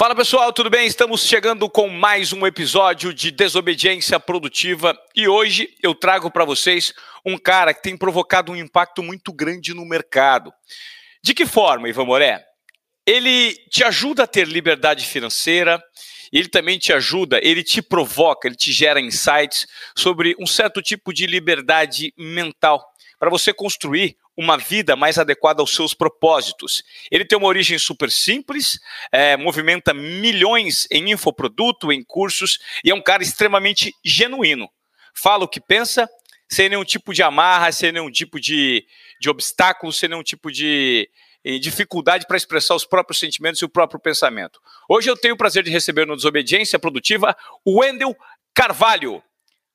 Fala pessoal, tudo bem? Estamos chegando com mais um episódio de Desobediência Produtiva e hoje eu trago para vocês um cara que tem provocado um impacto muito grande no mercado. De que forma, Ivan Moré? Ele te ajuda a ter liberdade financeira, ele também te ajuda, ele te provoca, ele te gera insights sobre um certo tipo de liberdade mental para você construir uma vida mais adequada aos seus propósitos. Ele tem uma origem super simples, é, movimenta milhões em infoproduto, em cursos, e é um cara extremamente genuíno. Fala o que pensa, sem nenhum tipo de amarra, sem nenhum tipo de, de obstáculo, sem nenhum tipo de eh, dificuldade para expressar os próprios sentimentos e o próprio pensamento. Hoje eu tenho o prazer de receber no Desobediência Produtiva o Wendel Carvalho.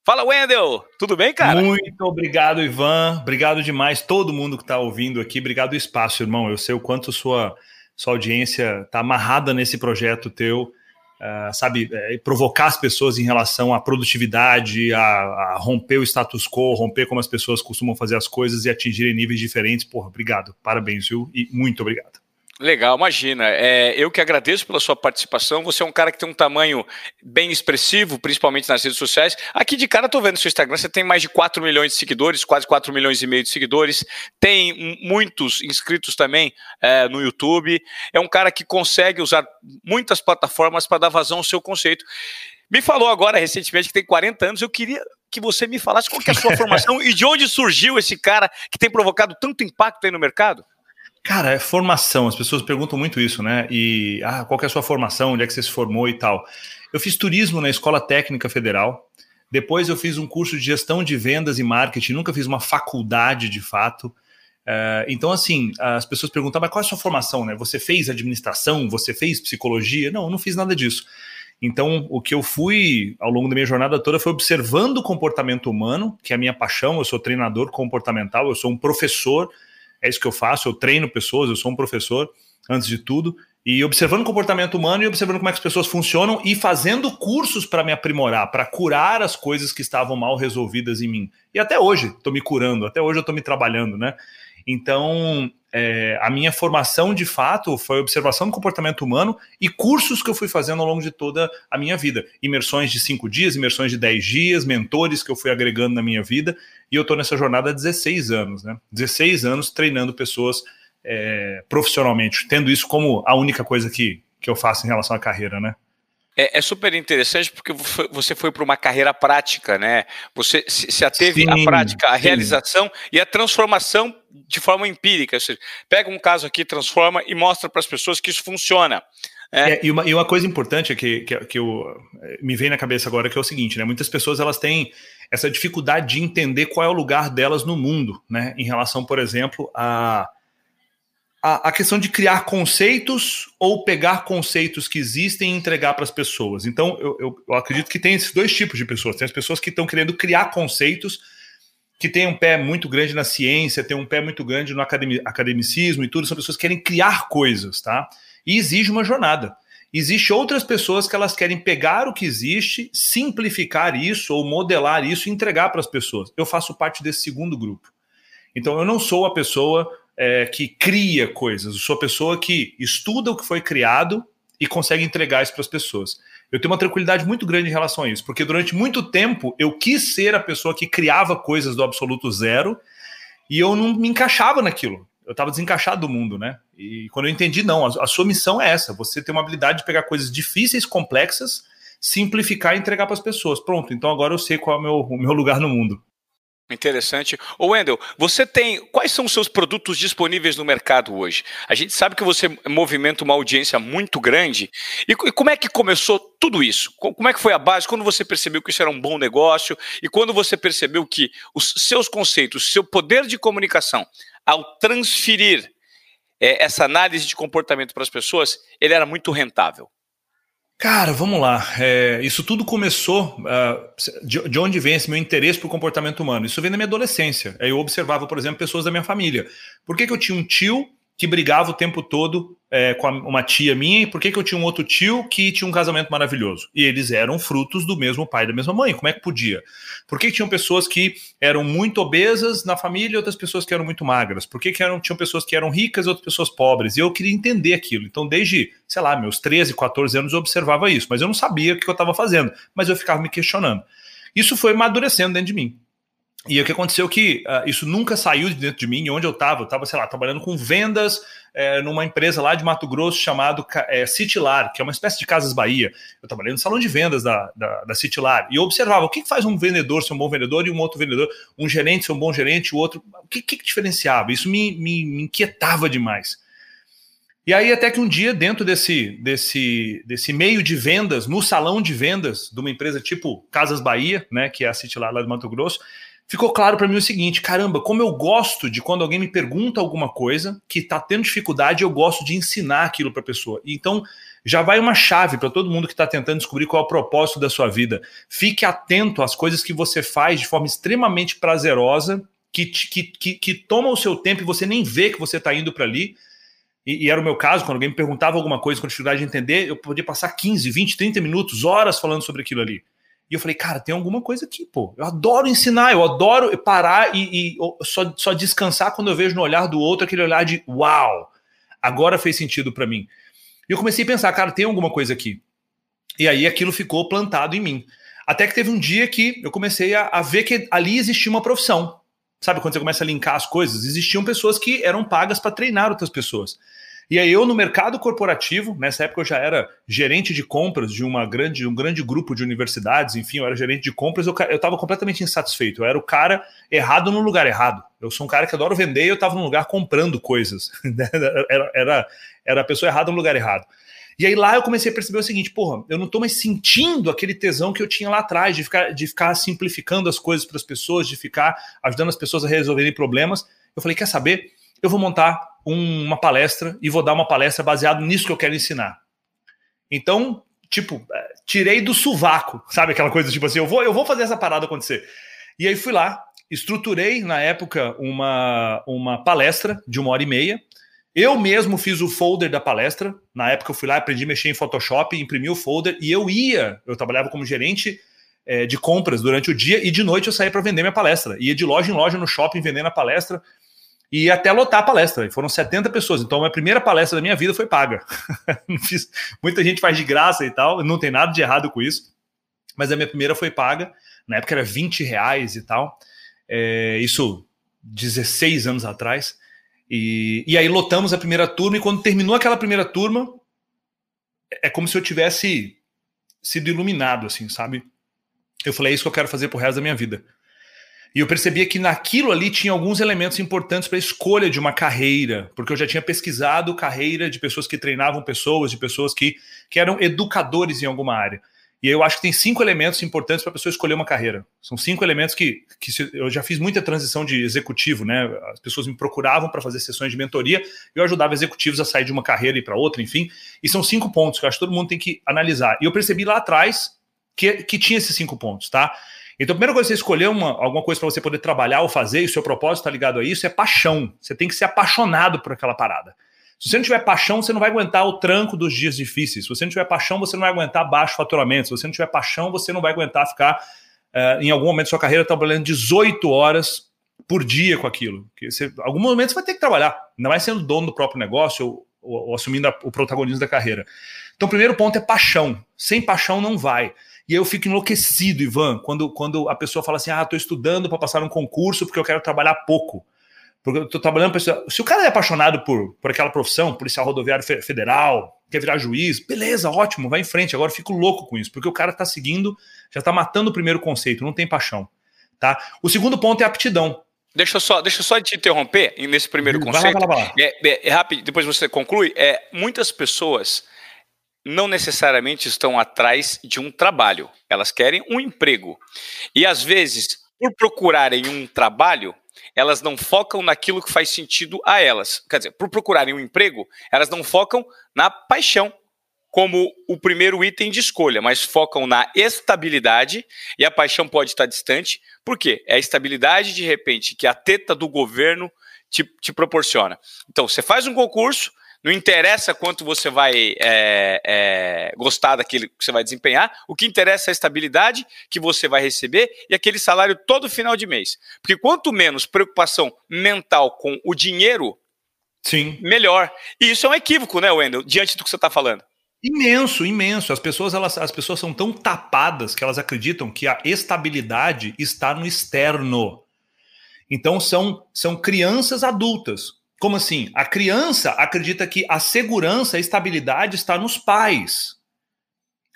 Fala, Wendel! Tudo bem, cara? Muito obrigado, Ivan. Obrigado demais, todo mundo que está ouvindo aqui. Obrigado o espaço, irmão. Eu sei o quanto sua, sua audiência está amarrada nesse projeto teu. Uh, sabe, é, provocar as pessoas em relação à produtividade, a, a, romper o status quo, romper como as pessoas costumam fazer as coisas e atingirem níveis diferentes. Porra, obrigado. Parabéns, viu? E muito obrigado. Legal, imagina. É, eu que agradeço pela sua participação. Você é um cara que tem um tamanho bem expressivo, principalmente nas redes sociais. Aqui de cara, estou vendo no seu Instagram, você tem mais de 4 milhões de seguidores, quase 4 milhões e meio de seguidores. Tem muitos inscritos também é, no YouTube. É um cara que consegue usar muitas plataformas para dar vazão ao seu conceito. Me falou agora recentemente que tem 40 anos. Eu queria que você me falasse qual é a sua formação e de onde surgiu esse cara que tem provocado tanto impacto aí no mercado. Cara, é formação. As pessoas perguntam muito isso, né? E ah, qual é a sua formação? Onde é que você se formou e tal? Eu fiz turismo na Escola Técnica Federal. Depois eu fiz um curso de gestão de vendas e marketing. Nunca fiz uma faculdade de fato. Uh, então, assim, as pessoas perguntam, mas qual é a sua formação? Né? Você fez administração? Você fez psicologia? Não, eu não fiz nada disso. Então, o que eu fui ao longo da minha jornada toda foi observando o comportamento humano, que é a minha paixão. Eu sou treinador comportamental, eu sou um professor é isso que eu faço, eu treino pessoas, eu sou um professor, antes de tudo, e observando o comportamento humano e observando como é que as pessoas funcionam e fazendo cursos para me aprimorar, para curar as coisas que estavam mal resolvidas em mim. E até hoje estou me curando, até hoje eu estou me trabalhando, né? Então, é, a minha formação de fato foi observação do comportamento humano e cursos que eu fui fazendo ao longo de toda a minha vida. Imersões de cinco dias, imersões de dez dias, mentores que eu fui agregando na minha vida. E eu estou nessa jornada há 16 anos, né? 16 anos treinando pessoas é, profissionalmente, tendo isso como a única coisa que, que eu faço em relação à carreira, né? É, é, super interessante porque você foi para uma carreira prática, né? Você se, se ateve sim, à prática, à realização e à transformação de forma empírica. Ou seja, pega um caso aqui, transforma e mostra para as pessoas que isso funciona. É. É, e, uma, e, uma, coisa importante que, que, que eu, me vem na cabeça agora que é o seguinte, né? Muitas pessoas elas têm essa dificuldade de entender qual é o lugar delas no mundo, né? Em relação, por exemplo, a a, questão de criar conceitos ou pegar conceitos que existem e entregar para as pessoas. Então, eu, eu, eu, acredito que tem esses dois tipos de pessoas. Tem as pessoas que estão querendo criar conceitos que têm um pé muito grande na ciência, têm um pé muito grande no academicismo e tudo. São pessoas que querem criar coisas, tá? E exige uma jornada. Existem outras pessoas que elas querem pegar o que existe, simplificar isso ou modelar isso e entregar para as pessoas. Eu faço parte desse segundo grupo. Então, eu não sou a pessoa é, que cria coisas, eu sou a pessoa que estuda o que foi criado e consegue entregar isso para as pessoas. Eu tenho uma tranquilidade muito grande em relação a isso, porque durante muito tempo eu quis ser a pessoa que criava coisas do absoluto zero e eu não me encaixava naquilo. Eu estava desencaixado do mundo, né? E quando eu entendi, não, a, a sua missão é essa: você tem uma habilidade de pegar coisas difíceis, complexas, simplificar e entregar para as pessoas. Pronto, então agora eu sei qual é o meu, o meu lugar no mundo. Interessante. Ô Wendel, você tem. Quais são os seus produtos disponíveis no mercado hoje? A gente sabe que você movimenta uma audiência muito grande. E, e, como é que começou tudo isso? Como é que foi a base? Quando você percebeu que isso era um bom negócio? E quando você percebeu que os seus conceitos, seu poder de comunicação, ao transferir é, essa análise de comportamento para as pessoas, ele era muito rentável? Cara, vamos lá. É, isso tudo começou. Uh, de, de, onde vem esse meu interesse por comportamento humano? Isso vem da minha adolescência. Eu observava, por exemplo, pessoas da minha família. Por que, que eu tinha um tio que brigava o tempo todo é, com uma tia minha e por que, que eu tinha um outro tio que tinha um casamento maravilhoso? E eles eram frutos do mesmo pai e da mesma mãe. Como é que podia? Por que, que tinham pessoas que eram muito obesas na família e outras pessoas que eram muito magras? Por que, que eram, tinham pessoas que eram ricas e outras pessoas pobres? E eu queria entender aquilo. Então, desde, sei lá, meus 13, 14 anos eu observava isso, mas eu não sabia o que eu estava fazendo, mas eu ficava me questionando. Isso foi amadurecendo dentro de mim. E o que aconteceu é que uh, isso nunca saiu de dentro de mim, onde eu estava, eu estava, sei lá, trabalhando com vendas é, numa empresa lá de Mato Grosso chamado é, Citilar, que é uma espécie de Casas Bahia. Eu trabalhei no salão de vendas da, da, da Citilar e eu observava o que, faz um vendedor ser um bom vendedor e um outro vendedor, um gerente ser um bom gerente, o outro. O que, que, que diferenciava? Isso me, me, me inquietava demais. E aí, até que um dia, dentro desse, desse, desse meio de vendas, no salão de vendas de uma empresa tipo Casas Bahia, né, que é a City lá, lá de Mato Grosso, ficou claro para mim o seguinte: caramba, como eu gosto de quando alguém me pergunta alguma coisa que está tendo dificuldade, eu gosto de ensinar aquilo para a pessoa. Então, já vai uma chave para todo mundo que está tentando descobrir qual é o propósito da sua vida. Fique atento às coisas que você faz de forma extremamente prazerosa, que, que, que, que toma o seu tempo e você nem vê que você está indo para ali. E, e, era o meu caso, quando alguém me perguntava alguma coisa com dificuldade de entender, eu podia passar 15, 20, 30 minutos, horas falando sobre aquilo ali. E eu falei, cara, tem alguma coisa aqui, pô. Eu adoro ensinar, eu adoro parar e, e só, só descansar quando eu vejo no olhar do outro aquele olhar de uau, agora fez sentido para mim. E eu comecei a pensar, cara, tem alguma coisa aqui. E aí aquilo ficou plantado em mim. Até que teve um dia que eu comecei a, a ver que ali existia uma profissão. Sabe quando você começa a linkar as coisas? Existiam pessoas que eram pagas para treinar outras pessoas. E aí eu no mercado corporativo, nessa época eu já era gerente de compras de uma grande, um grande grupo de universidades, enfim, eu era gerente de compras, eu estava completamente insatisfeito. Eu era o cara errado no lugar errado. Eu sou um cara que adoro vender e eu estava num lugar comprando coisas. era, era, era a pessoa errada no lugar errado. E aí lá eu comecei a perceber o seguinte, porra, eu não estou mais sentindo aquele tesão que eu tinha lá atrás, de ficar, de ficar simplificando as coisas para as pessoas, de ficar ajudando as pessoas a resolverem problemas. Eu falei, quer saber? Eu vou montar um, uma palestra e vou dar uma palestra baseada nisso que eu quero ensinar. Então, tipo, é, tirei do sovaco, sabe aquela coisa tipo assim, eu vou, eu vou fazer essa parada acontecer. E aí fui lá, estruturei na época uma, uma palestra de uma hora e meia. Eu mesmo fiz o folder da palestra. Na época eu fui lá, aprendi a mexer em Photoshop, imprimi o folder e eu ia, eu trabalhava como gerente é, de compras durante o dia e de noite eu saía para vender minha palestra. Ia de loja em loja no shopping vendendo a palestra e até lotar a palestra. Foram 70 pessoas. Então, a primeira palestra da minha vida foi paga. Muita gente faz de graça e tal, não tem nada de errado com isso. Mas a minha primeira foi paga. Na época era 20 reais e tal. É, isso 16 anos atrás. E, e aí lotamos a primeira turma, e quando terminou aquela primeira turma, é como se eu tivesse sido iluminado, assim, sabe? Eu falei, é isso que eu quero fazer pro resto da minha vida. E eu percebia que naquilo ali tinha alguns elementos importantes para a escolha de uma carreira, porque eu já tinha pesquisado carreira de pessoas que treinavam pessoas, de pessoas que, que eram educadores em alguma área. E eu acho que tem cinco elementos importantes para a pessoa escolher uma carreira. São cinco elementos que, que se, eu já fiz muita transição de executivo, né? As pessoas me procuravam para fazer sessões de mentoria, eu ajudava executivos a sair de uma carreira e para outra, enfim. E são cinco pontos que eu acho que todo mundo tem que analisar. E eu percebi lá atrás que, que tinha esses cinco pontos, tá? Então, a primeira coisa que você escolher uma, alguma coisa para você poder trabalhar ou fazer, e o seu propósito está ligado a isso, é paixão. Você tem que ser apaixonado por aquela parada. Se você não tiver paixão, você não vai aguentar o tranco dos dias difíceis. Se você não tiver paixão, você não vai aguentar baixo faturamento. Se você não tiver paixão, você não vai aguentar ficar, uh, em algum momento da sua carreira, trabalhando 18 horas por dia com aquilo. Porque algum momento você vai ter que trabalhar. Não vai sendo dono do próprio negócio ou, ou, ou assumindo a, o protagonismo da carreira. Então, o primeiro ponto é paixão. Sem paixão, não vai. E aí eu fico enlouquecido, Ivan, quando, quando a pessoa fala assim: ah, estou estudando para passar um concurso porque eu quero trabalhar pouco. Porque eu estou trabalhando para. Se o cara é apaixonado por, por aquela profissão, policial rodoviário federal, quer virar juiz, beleza, ótimo, vai em frente. Agora eu fico louco com isso, porque o cara está seguindo, já está matando o primeiro conceito, não tem paixão. Tá? O segundo ponto é aptidão. Deixa eu só, deixa eu só te interromper nesse primeiro conceito. Vai lá, vai lá. É, é, é rápido, depois você conclui. É, muitas pessoas não necessariamente estão atrás de um trabalho, elas querem um emprego. E às vezes, por procurarem um trabalho, elas não focam naquilo que faz sentido a elas. Quer dizer, por procurarem um emprego, elas não focam na paixão como o primeiro item de escolha, mas focam na estabilidade e a paixão pode estar distante. Por quê? É a estabilidade, de repente, que a teta do governo te, te proporciona. Então, você faz um concurso, Não interessa quanto você vai é, é, gostar daquilo que você vai desempenhar, o que interessa é a estabilidade que você vai receber e aquele salário todo final de mês. Porque quanto menos preocupação mental com o dinheiro, Sim. melhor. E isso é um equívoco, né, Wendel, diante do que você está falando. Imenso, imenso. As pessoas, elas, as pessoas são tão tapadas que elas acreditam que a estabilidade está no externo. Então são, são crianças adultas. Como assim? A criança acredita que a segurança, a estabilidade está nos pais.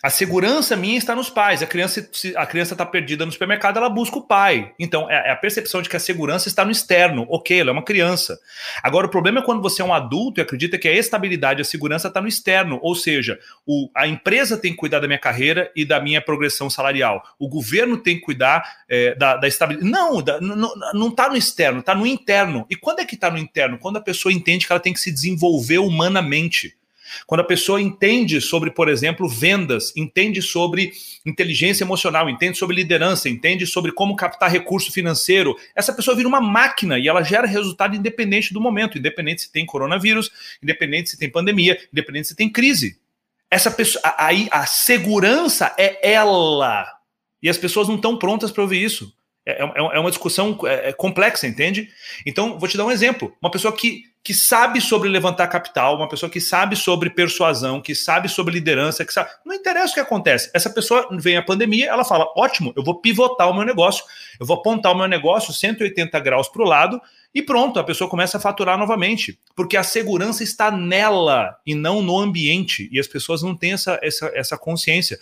A segurança minha está nos pais. A criança, a criança está perdida no supermercado, ela busca o pai. Então, é, é a percepção de que a segurança está no externo. Ok, ela é uma criança. Agora, o problema é quando você é um adulto e acredita que a estabilidade, a segurança está no externo. Ou seja, o, a empresa tem que cuidar da minha carreira e da minha progressão salarial. O governo tem que cuidar é, da, da, estabilidade. Não, da, não está no externo, está no interno. E quando é que está no interno? Quando a pessoa entende que ela tem que se desenvolver humanamente. Quando a pessoa entende sobre, por exemplo, vendas, entende sobre inteligência emocional, entende sobre liderança, entende sobre como captar recurso financeiro, essa pessoa vira uma máquina e ela gera resultado independente do momento, independente se tem coronavírus, independente se tem pandemia, independente se tem crise. Essa pessoa, aí a segurança é ela. E as pessoas não estão prontas para ouvir isso. É, é, é uma discussão é, é complexa, entende? Então, vou te dar um exemplo. Uma pessoa que que sabe sobre levantar capital, uma pessoa que sabe sobre persuasão, que sabe sobre liderança, que sabe. Não interessa o que acontece. Essa pessoa vem a pandemia, ela fala: ótimo, eu vou pivotar o meu negócio, eu vou apontar o meu negócio 180 graus para o lado e pronto, a pessoa começa a faturar novamente. Porque a segurança está nela e não no ambiente. E as pessoas não têm essa, essa, essa consciência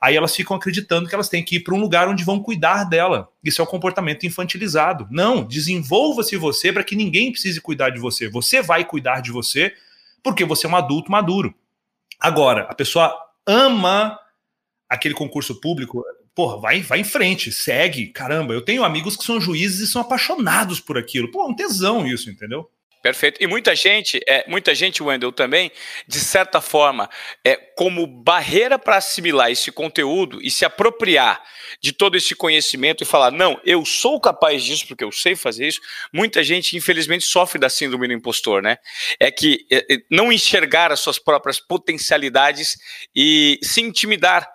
aí elas ficam acreditando que elas têm que ir para um lugar onde vão cuidar dela. Isso é o um comportamento infantilizado. Não, desenvolva-se você para que ninguém precise cuidar de você. Você vai cuidar de você porque você é um adulto maduro. Agora, a pessoa ama aquele concurso público, porra, vai, vai em frente, segue. Caramba, eu tenho amigos que são juízes e são apaixonados por aquilo. Pô, é um tesão isso, entendeu? Perfeito. E muita gente, é, muita gente, Wendel, também, de certa forma, é, como barreira para assimilar esse conteúdo e se apropriar de todo esse conhecimento e falar, não, eu sou capaz disso porque eu sei fazer isso, muita gente, infelizmente, sofre da síndrome do impostor, né? É que é, é não enxergar as suas próprias potencialidades e se intimidar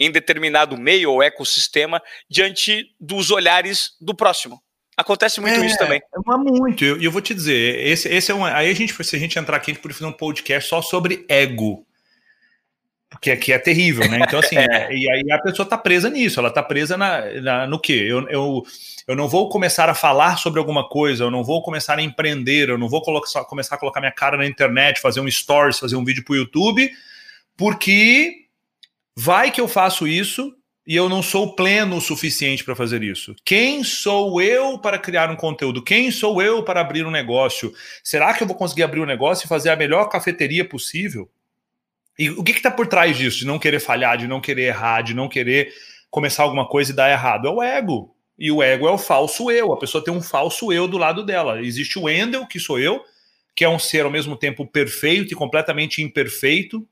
em determinado meio ou ecossistema diante dos olhares do próximo. Acontece muito é, isso também. É muito. E eu, eu, vou te dizer, esse, esse é um. Aí a gente, se a gente entrar aqui, a gente poderia fazer um podcast só sobre ego. Porque aqui é terrível, né? Então, assim, é. e aí a pessoa tá presa nisso, ela tá presa na, na, no quê? Eu, eu, eu não vou começar a falar sobre alguma coisa, eu não vou começar a empreender, eu não vou colocar, começar a colocar minha cara na internet, fazer um stories, fazer um vídeo pro YouTube, porque vai que eu faço isso e eu não sou pleno o suficiente para fazer isso. Quem sou eu para criar um conteúdo? Quem sou eu para abrir um negócio? Será que eu vou conseguir abrir um negócio e fazer a melhor cafeteria possível? E o que está por trás disso? De não querer falhar, de não querer errar, de não querer começar alguma coisa e dar errado? É o ego. E o ego é o falso eu. A pessoa tem um falso eu do lado dela. Existe o Endel, que sou eu, que é um ser ao mesmo tempo perfeito e completamente imperfeito,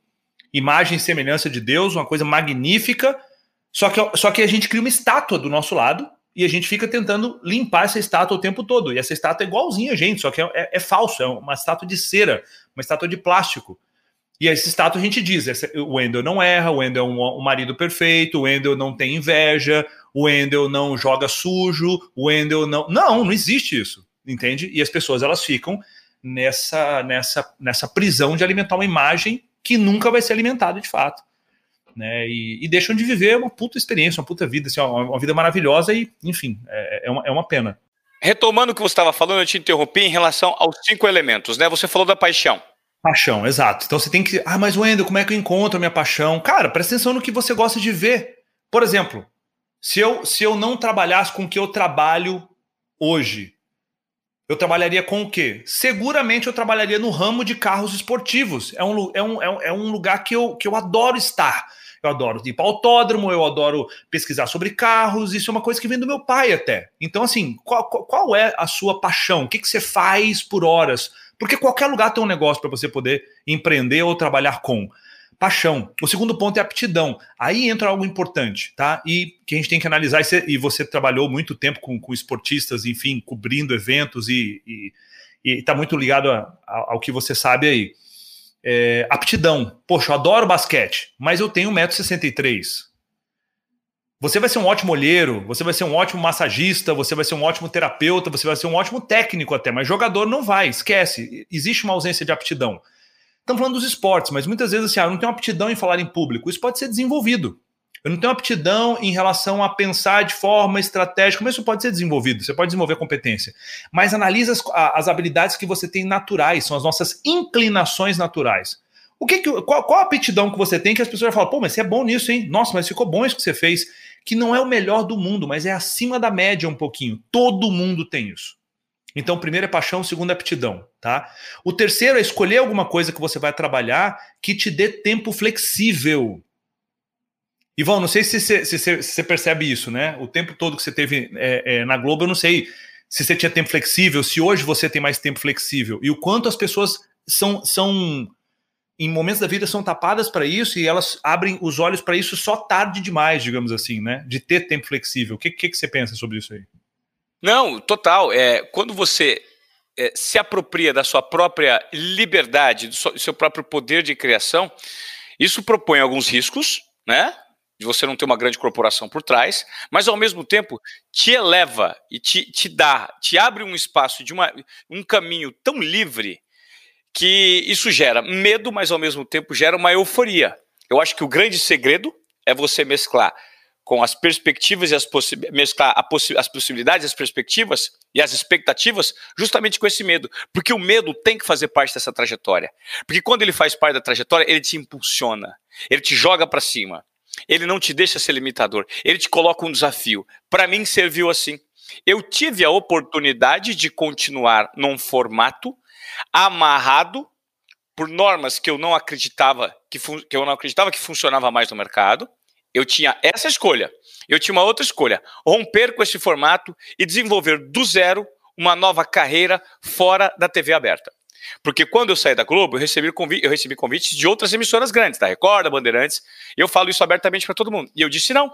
imagem e semelhança de Deus, uma coisa magnífica só que, só que a gente cria uma estátua do nosso lado e a gente fica tentando limpar essa estátua o tempo todo. E essa estátua é igualzinha a gente, só que é, é, é falso, é uma estátua de cera, uma estátua de plástico. E essa estátua a gente diz: essa, o Wendel não erra, o Wendel é um, um, marido perfeito, o Wendel não tem inveja, o Wendel não joga sujo, o Wendel não. Não, não existe isso, entende? E as pessoas elas ficam nessa, nessa, nessa prisão de alimentar uma imagem que nunca vai ser alimentada de fato né? E, e, deixam de viver uma puta experiência, uma puta vida, assim, uma, uma vida maravilhosa e, enfim, é, é, uma, é uma pena. Retomando o que você estava falando, eu te interrompi em relação aos cinco elementos, né? Você falou da paixão. Paixão, exato. Então você tem que. Ah, mas Wendel, como é que eu encontro a minha paixão? Cara, presta atenção no que você gosta de ver. Por exemplo, se eu, se eu não trabalhasse com o que eu trabalho hoje, eu trabalharia com o quê? Seguramente eu trabalharia no ramo de carros esportivos. É um, é um, é um lugar que eu, que eu adoro estar. Eu adoro ir para autódromo, eu adoro pesquisar sobre carros, isso é uma coisa que vem do meu pai até. Então, assim, qual, qual é a sua paixão? O que, que você faz por horas? Porque qualquer lugar tem um negócio para você poder empreender ou trabalhar com. Paixão. O segundo ponto é aptidão. Aí entra algo importante, tá? E que a gente tem que analisar. E você trabalhou muito tempo com, com esportistas, enfim, cobrindo eventos e está muito ligado a, a, ao que você sabe aí. É, aptidão. Poxa, eu adoro basquete, mas eu tenho 1,63m. Você vai ser um ótimo olheiro, você vai ser um ótimo massagista, você vai ser um ótimo terapeuta, você vai ser um ótimo técnico até, mas jogador não vai, esquece. Existe uma ausência de aptidão. Estamos falando dos esportes, mas muitas vezes assim, ah, não tenho aptidão em falar em público. Isso pode ser desenvolvido. Eu não tenho aptidão em relação a pensar de forma estratégica, mas isso pode ser desenvolvido, você pode desenvolver competência. Mas analisa as, as habilidades que você tem naturais, são as nossas inclinações naturais. O que, que qual, qual, a aptidão que você tem que as pessoas falam, pô, mas você é bom nisso, hein? Nossa, mas ficou bom isso que você fez. Que não é o melhor do mundo, mas é acima da média um pouquinho. Todo mundo tem isso. Então, primeiro é paixão, segundo é aptidão, tá? O terceiro é escolher alguma coisa que você vai trabalhar que te dê tempo flexível. Ivan, não sei se você, se, se percebe isso, né? O tempo todo que você teve é, é, na Globo, eu não sei se você tinha tempo flexível, se hoje você tem mais tempo flexível e o quanto as pessoas são, são em momentos da vida são tapadas para isso e elas abrem os olhos para isso só tarde demais, digamos assim, né? De ter tempo flexível. O que, que, que você pensa sobre isso aí? Não, total. É, quando você é, se apropria da sua própria liberdade, do seu próprio poder de criação, isso propõe alguns riscos, né? De você não ter uma grande corporação por trás, mas ao mesmo tempo te eleva e te, te dá, te abre um espaço de uma, um caminho tão livre que isso gera medo, mas ao mesmo tempo gera uma euforia. Eu acho que o grande segredo é você mesclar com as perspectivas e as mesclar possi as possibilidades, as perspectivas e as expectativas, justamente com esse medo, porque o medo tem que fazer parte dessa trajetória. Porque quando ele faz parte da trajetória, ele te impulsiona, ele te joga para cima. Ele não te deixa ser limitador. Ele te coloca um desafio. Para mim, serviu assim. Eu tive a oportunidade de continuar num formato amarrado por normas que eu não acreditava que, que eu não acreditava que funcionava mais no mercado. Eu tinha essa escolha. Eu tinha uma outra escolha: romper com esse formato e desenvolver do zero uma nova carreira fora da TV aberta. Porque quando eu saí da Globo, eu recebi, convite, eu recebi convites de outras emissoras grandes, da Record, da Bandeirantes, e eu falo isso abertamente para todo mundo. E eu disse não.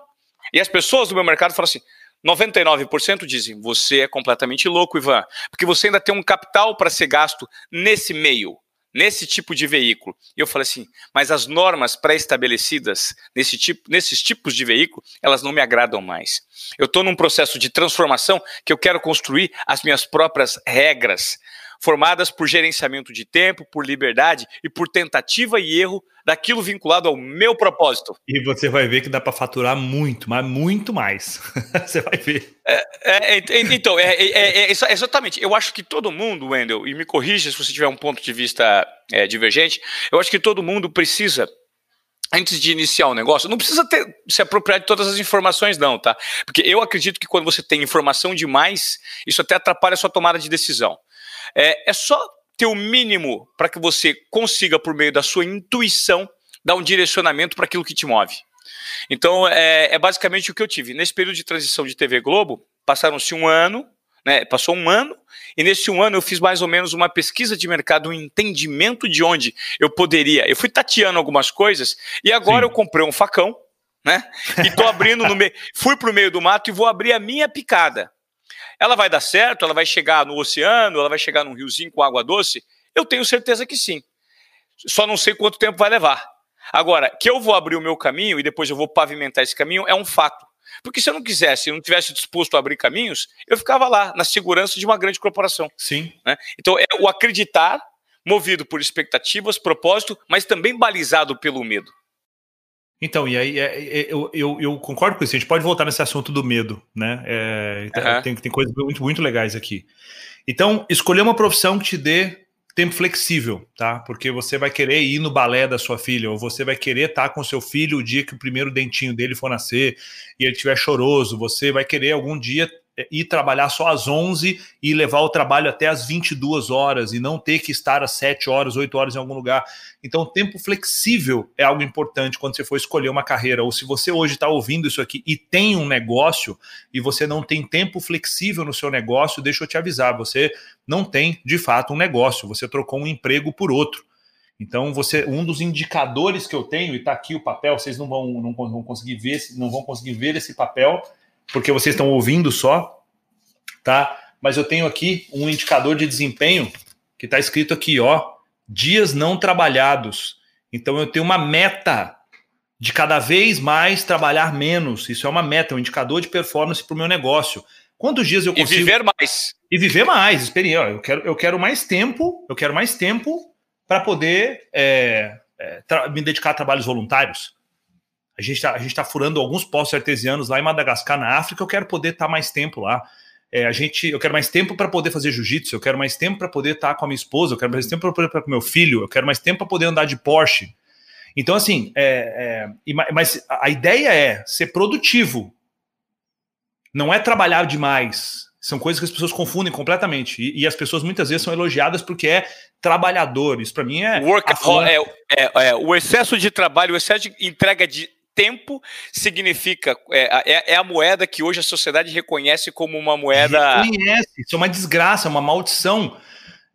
E as pessoas do meu mercado falam assim: 99% dizem, você é completamente louco, Ivan, porque você ainda tem um capital para ser gasto nesse meio nesse tipo de veículo. E eu falei assim, mas as normas pré-estabelecidas nesse tipo, nesses tipos de veículo, elas não me agradam mais. Eu estou num processo de transformação que eu quero construir as minhas próprias regras, formadas por gerenciamento de tempo, por liberdade e por tentativa e erro daquilo vinculado ao meu propósito. E você vai ver que dá para faturar muito, mas muito mais. você vai ver. É, é, é então, é, é, é, exatamente. Eu acho que todo mundo, Wendel, e me corrija se você tiver um ponto de vista divergente, eu acho que todo mundo precisa antes de iniciar um negócio, não precisa ter, se apropriar de todas as informações, não, tá? Porque eu acredito que quando você tem informação demais, isso até atrapalha a sua tomada de decisão. É, é só ter o mínimo para que você consiga, por meio da sua intuição, dar um direcionamento para aquilo que te move. Então, é, é, basicamente o que eu tive. Nesse período de transição de TV Globo, passaram-se um ano, né, passou um ano, e nesse um ano eu fiz mais ou menos uma pesquisa de mercado, um entendimento de onde eu poderia. Eu fui tateando algumas coisas, e agora Sim. eu comprei um facão, né? E tô abrindo no meio. Fui para o meio do mato e vou abrir a minha picada. Ela vai dar certo? Ela vai chegar no oceano? Ela vai chegar num riozinho com água doce? Eu tenho certeza que sim. Só não sei quanto tempo vai levar. Agora, que eu vou abrir o meu caminho e depois eu vou pavimentar esse caminho é um fato. Porque se eu não quisesse, eu não tivesse disposto a abrir caminhos, eu ficava lá, na segurança de uma grande corporação. Sim. Né? Então, é o acreditar, movido por expectativas, propósito, mas também balizado pelo medo. Então, e aí é, é, eu, eu, eu, concordo com isso. A gente pode voltar nesse assunto do medo, né? É, uhum. tem, tem coisas muito, muito legais aqui. Então, escolher uma profissão que te dê tempo flexível, tá? Porque você vai querer ir no balé da sua filha, ou você vai querer estar com seu filho o dia que o primeiro dentinho dele for nascer e ele estiver choroso, você vai querer algum dia ir trabalhar só às 11 e levar o trabalho até às 22 horas e não ter que estar às 7 horas, 8 horas em algum lugar. Então, tempo flexível é algo importante quando você for escolher uma carreira. Ou se você hoje está ouvindo isso aqui e tem um negócio e você não tem tempo flexível no seu negócio, deixa eu te avisar, você não tem de fato um negócio, você trocou um emprego por outro. Então, você, um dos indicadores que eu tenho, e está aqui o papel, vocês não vão, não vão conseguir ver, não vão conseguir ver esse papel, porque vocês estão ouvindo só, tá? Mas eu tenho aqui um indicador de desempenho que está escrito aqui, ó, dias não trabalhados. Então eu tenho uma meta de cada vez mais trabalhar menos. Isso é uma meta, um indicador de performance para o meu negócio. Quantos dias eu consigo. E viver mais. E viver mais. Experiência. Eu quero, eu quero mais tempo, eu quero mais tempo para poder é, é, me dedicar a trabalhos voluntários. A gente está tá furando alguns poços artesianos lá em Madagascar, na África. Eu quero poder estar tá mais tempo lá. É, a gente, eu quero mais tempo para poder fazer jiu-jitsu, eu quero mais tempo para poder estar tá com a minha esposa, eu quero mais tempo para poder estar com meu filho, eu quero mais tempo para poder andar de Porsche. Então, assim, é, é, mas a ideia é ser produtivo. Não é trabalhar demais. São coisas que as pessoas confundem completamente. E, e as pessoas muitas vezes são elogiadas porque é trabalhador. Isso para mim é. Work, é, é, é, o excesso de trabalho, o excesso de entrega de tempo significa. É, é, é, a moeda que hoje a sociedade reconhece como uma moeda. Reconhece. Isso é uma desgraça, uma maldição.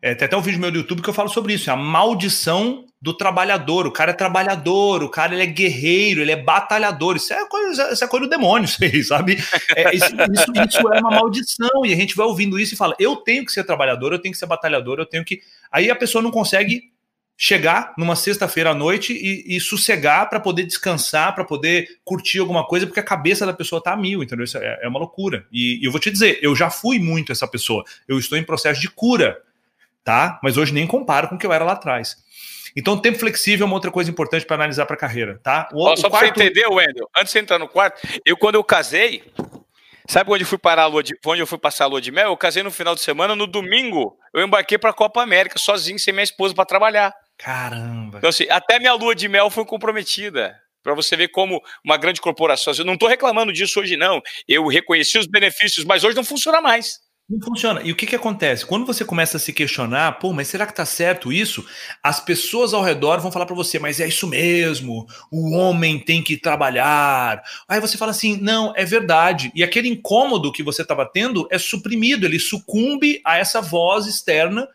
É, tem até um vídeo meu do YouTube que eu falo sobre isso. É a maldição do trabalhador. O cara é trabalhador, o cara ele é guerreiro, ele é batalhador. Isso é coisa, isso é coisa do demônio, isso aí, sabe? É, isso, isso, isso, é uma maldição. E a gente vai ouvindo isso e fala: eu tenho que ser trabalhador, eu tenho que ser batalhador, eu tenho que. Aí a pessoa não consegue chegar numa sexta-feira à noite e, e sossegar para poder descansar, para poder curtir alguma coisa, porque a cabeça da pessoa tá a mil, entendeu? Isso é, é uma loucura. E, e eu vou te dizer, eu já fui muito essa pessoa. Eu estou em processo de cura, tá? Mas hoje nem comparo com o que eu era lá atrás. Então, tempo flexível é uma outra coisa importante para analisar para a carreira, tá? O, só o quarto... para você entender, Wendel, antes de entrar no quarto, eu quando eu casei, sabe onde eu fui parar a lua de, onde eu fui passar a lua de mel? Eu casei no final de semana, no domingo eu embarquei para a Copa América sozinho, sem minha esposa para trabalhar. Caramba. Então assim, até minha lua de mel foi comprometida. Para você ver como uma grande corporação. Eu não estou reclamando disso hoje, não. Eu reconheci os benefícios, mas hoje não funciona mais. Não funciona. E o que, que acontece? Quando você começa a se questionar, pô, mas será que tá certo isso? As pessoas ao redor vão falar para você, mas é isso mesmo, o homem tem que trabalhar. Aí você fala assim, não, é verdade. E aquele incômodo que você estava tendo é suprimido, ele sucumbe a essa voz externa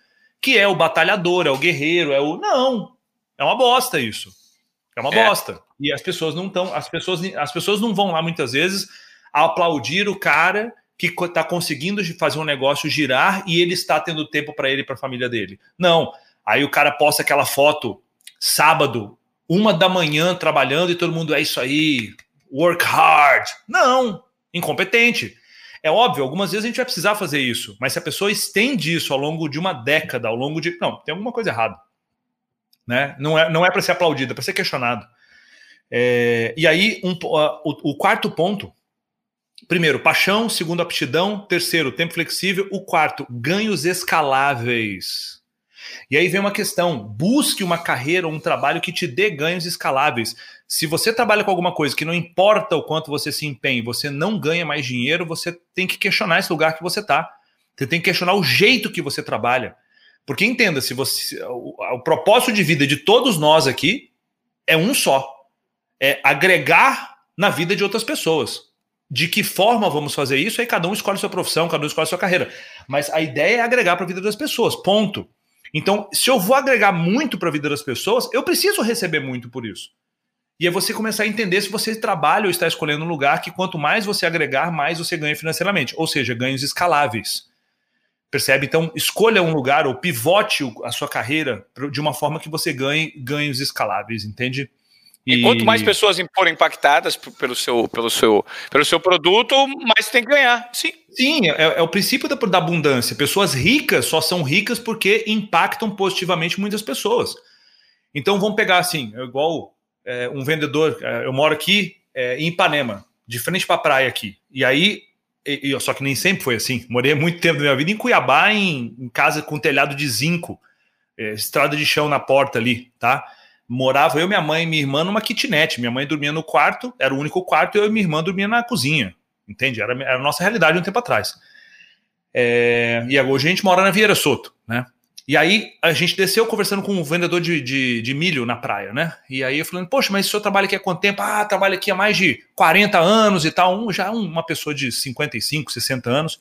que é o batalhador, é o guerreiro, é o. Não, é uma bosta isso. É uma é. bosta. E as pessoas não estão. As pessoas, as pessoas não vão lá muitas vezes aplaudir o cara que está conseguindo fazer um negócio girar e ele está tendo tempo para ele e para a família dele. Não. Aí o cara posta aquela foto sábado, uma da manhã, trabalhando e todo mundo é isso aí, work hard. Não, incompetente. É óbvio, algumas vezes a gente vai precisar fazer isso, mas se a pessoa estende isso ao longo de uma década, ao longo de. Não, tem alguma coisa errada. Né? Não é, não é para ser aplaudido, é para ser questionado. É, e aí, um, uh, o, o quarto ponto Primeiro, paixão. Segundo, aptidão. Terceiro, tempo flexível. O quarto, ganhos escaláveis. E aí vem uma questão: busque uma carreira ou um trabalho que te dê ganhos escaláveis. Se você trabalha com alguma coisa que não importa o quanto você se empenhe, você não ganha mais dinheiro, você tem que questionar esse lugar que você está. Você tem que questionar o jeito que você trabalha. Porque entenda, se você o, o propósito de vida de todos nós aqui é um só: é agregar na vida de outras pessoas de que forma vamos fazer isso, aí cada um escolhe sua profissão, cada um escolhe sua carreira. Mas a ideia é agregar para a vida das pessoas, ponto. Então, se eu vou agregar muito para a vida das pessoas, eu preciso receber muito por isso. E é você começar a entender se você trabalha ou está escolhendo um lugar que quanto mais você agregar, mais você ganha financeiramente, ou seja, ganhos escaláveis. Percebe? Então, escolha um lugar ou pivote a sua carreira de uma forma que você ganhe ganhos escaláveis, entende? E, e quanto mais pessoas forem impactadas pelo seu, pelo seu, pelo seu produto, mais tem que ganhar. Sim. Sim, é, é o princípio da, da, abundância. Pessoas ricas só são ricas porque impactam positivamente muitas pessoas. Então vamos pegar assim, igual é, um vendedor. É, eu moro aqui é, em Ipanema, de frente para a praia aqui. E aí, só que nem sempre foi assim. Morei muito tempo da minha vida em Cuiabá, em, em casa com telhado de zinco, é, estrada de chão na porta ali, tá? morava eu, minha mãe e minha irmã numa kitnet. Minha mãe dormia no quarto, era o único quarto, eu e minha irmã dormia na cozinha. Entende? Era, era a nossa realidade um tempo atrás. É, e hoje a gente mora na Vieira Soto, né? E aí a gente desceu conversando com um vendedor de, de, de, milho na praia, né? E aí eu falando, poxa, mas o senhor trabalha aqui há quanto tempo? Ah, trabalho aqui há mais de 40 anos e tal. Um, já uma pessoa de 55, 60 anos.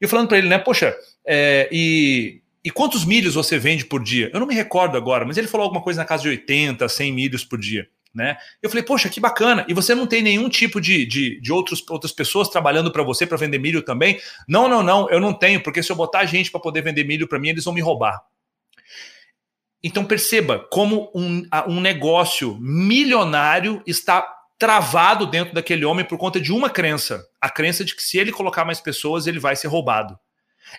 E eu falando para ele, né, poxa, é, e e quantos milhos você vende por dia? Eu não me recordo agora, mas ele falou alguma coisa na casa de 80, 100 milhos por dia. Né? Eu falei, poxa, que bacana. E você não tem nenhum tipo de, de, de outros, outras pessoas trabalhando para você para vender milho também? Não, não, não, eu não tenho, porque se eu botar gente para poder vender milho para mim, eles vão me roubar. Então perceba como um, um negócio milionário está travado dentro daquele homem por conta de uma crença: a crença de que se ele colocar mais pessoas, ele vai ser roubado.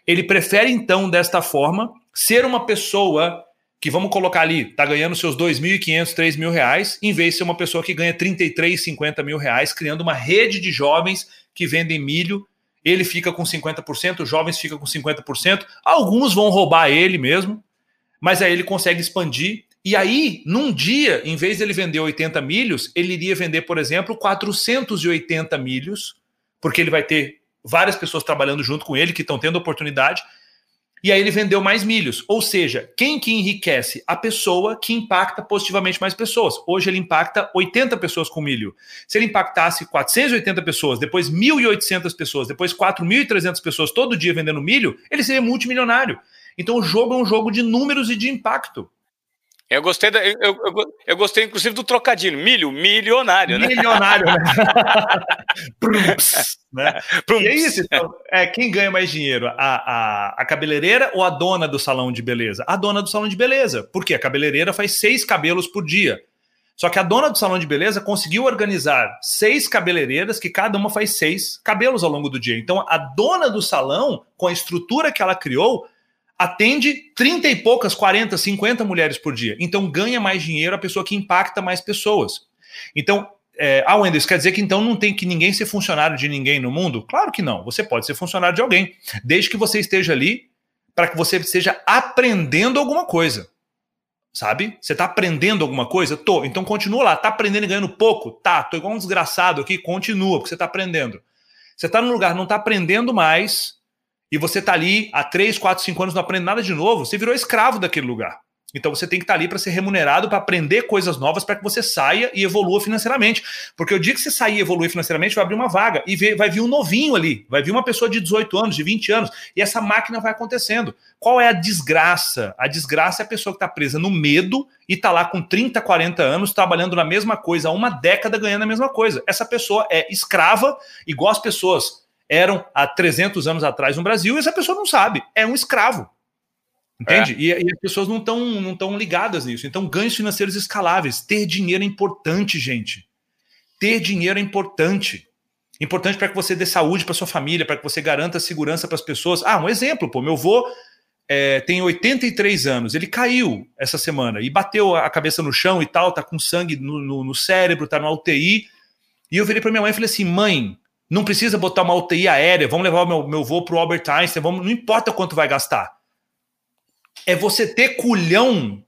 Ele prefere, então, desta forma, ser uma pessoa que, vamos colocar ali, está ganhando seus 2.500, 3 mil reais, em vez de ser uma pessoa que ganha 33, 50 mil reais, criando uma rede de jovens que vendem milho. Ele fica com 50%, os jovens ficam com 50%. Alguns vão roubar ele mesmo, mas aí ele consegue expandir. E aí, num dia, em vez de ele vender 80 milhos, ele iria vender, por exemplo, 480 milhos, porque ele vai ter várias pessoas trabalhando junto com ele que estão tendo oportunidade. E aí ele vendeu mais milhos. Ou seja, quem que enriquece? A pessoa que impacta positivamente mais pessoas. Hoje ele impacta 80 pessoas com milho. Se ele impactasse 480 pessoas, depois 1.800 pessoas, depois 4.300 pessoas todo dia vendendo milho, ele seria multimilionário. Então o jogo é um jogo de números e de impacto. Eu gostei, da, eu, eu, eu, gostei inclusive do trocadilho. Milho, milionário, né? Milionário, né? Prumps, né? Prumps. E é isso, então, é, quem ganha mais dinheiro? A, a, a cabeleireira ou a dona do salão de beleza? A dona do salão de beleza. Porque a cabeleireira faz seis cabelos por dia. Só que a dona do salão de beleza conseguiu organizar seis cabeleireiras, que cada uma faz seis cabelos ao longo do dia. Então, a dona do salão, com a estrutura que ela criou, atende 30 e poucas, 40, 50 mulheres por dia. Então ganha mais dinheiro a pessoa que impacta mais pessoas. Então, é, ah, Wendel, isso quer dizer que então não tem que ninguém ser funcionário de ninguém no mundo? Claro que não. Você pode ser funcionário de alguém, desde que você esteja ali para que você esteja aprendendo alguma coisa. Sabe? Você está aprendendo alguma coisa? Tô. Então continua lá. Tá aprendendo e ganhando pouco? Tá. Tô igual um desgraçado aqui. Continua, porque você está aprendendo. Você está no lugar, não está aprendendo mais, e você está ali há 3, 4, 5 anos não aprende nada de novo, você virou escravo daquele lugar. Então você tem que estar tá ali para ser remunerado, para aprender coisas novas, para que você saia e evolua financeiramente. Porque o dia que você sair e evoluir financeiramente, vai abrir uma vaga e vai vir um novinho ali, vai vir uma pessoa de 18 anos, de 20 anos, e essa máquina vai acontecendo. Qual é a desgraça? A desgraça é a pessoa que está presa no medo e está lá com 30, 40 anos, trabalhando na mesma coisa, há uma década ganhando a mesma coisa. Essa pessoa é escrava, igual as pessoas eram há 300 anos atrás no Brasil e essa pessoa não sabe, é um escravo. Entende? É. E, e, as pessoas não estão não tão ligadas nisso. Então, ganhos financeiros escaláveis. Ter dinheiro é importante, gente. Ter dinheiro é importante. Importante para que você dê saúde para sua família, para que você garanta segurança para as pessoas. Ah, um exemplo, pô, meu avô é, tem 83 anos, ele caiu essa semana e bateu a cabeça no chão e tal, tá com sangue no, no, no cérebro, tá na UTI. E eu virei para minha mãe e falei assim: mãe, não precisa botar uma UTI aérea, vamos levar o meu, meu voo para o Albert Einstein, vamos, não importa quanto vai gastar. É você ter culhão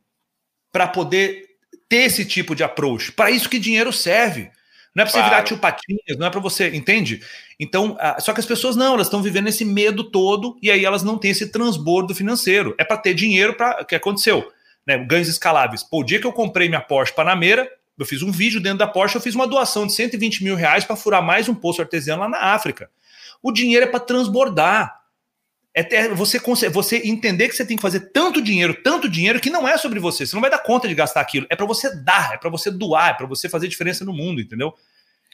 para poder ter esse tipo de approach. Para isso que dinheiro serve. Não é para você claro. virar tio Patinhas, não é para você, entende? Então, só que as pessoas não, elas estão vivendo esse medo todo e aí elas não têm esse transbordo financeiro. É para ter dinheiro para. O que aconteceu? Né? Ganhos escaláveis. Pô, o dia que eu comprei minha Porsche Panamera, eu fiz um vídeo dentro da Porsche, eu fiz uma doação de 120 mil reais para furar mais um poço artesiano lá na África. O dinheiro é para transbordar. É ter, você, você entender que você tem que fazer tanto dinheiro, tanto dinheiro, que não é sobre você. Você não vai dar conta de gastar aquilo. É para você dar, é para você doar, é para você fazer diferença no mundo, entendeu?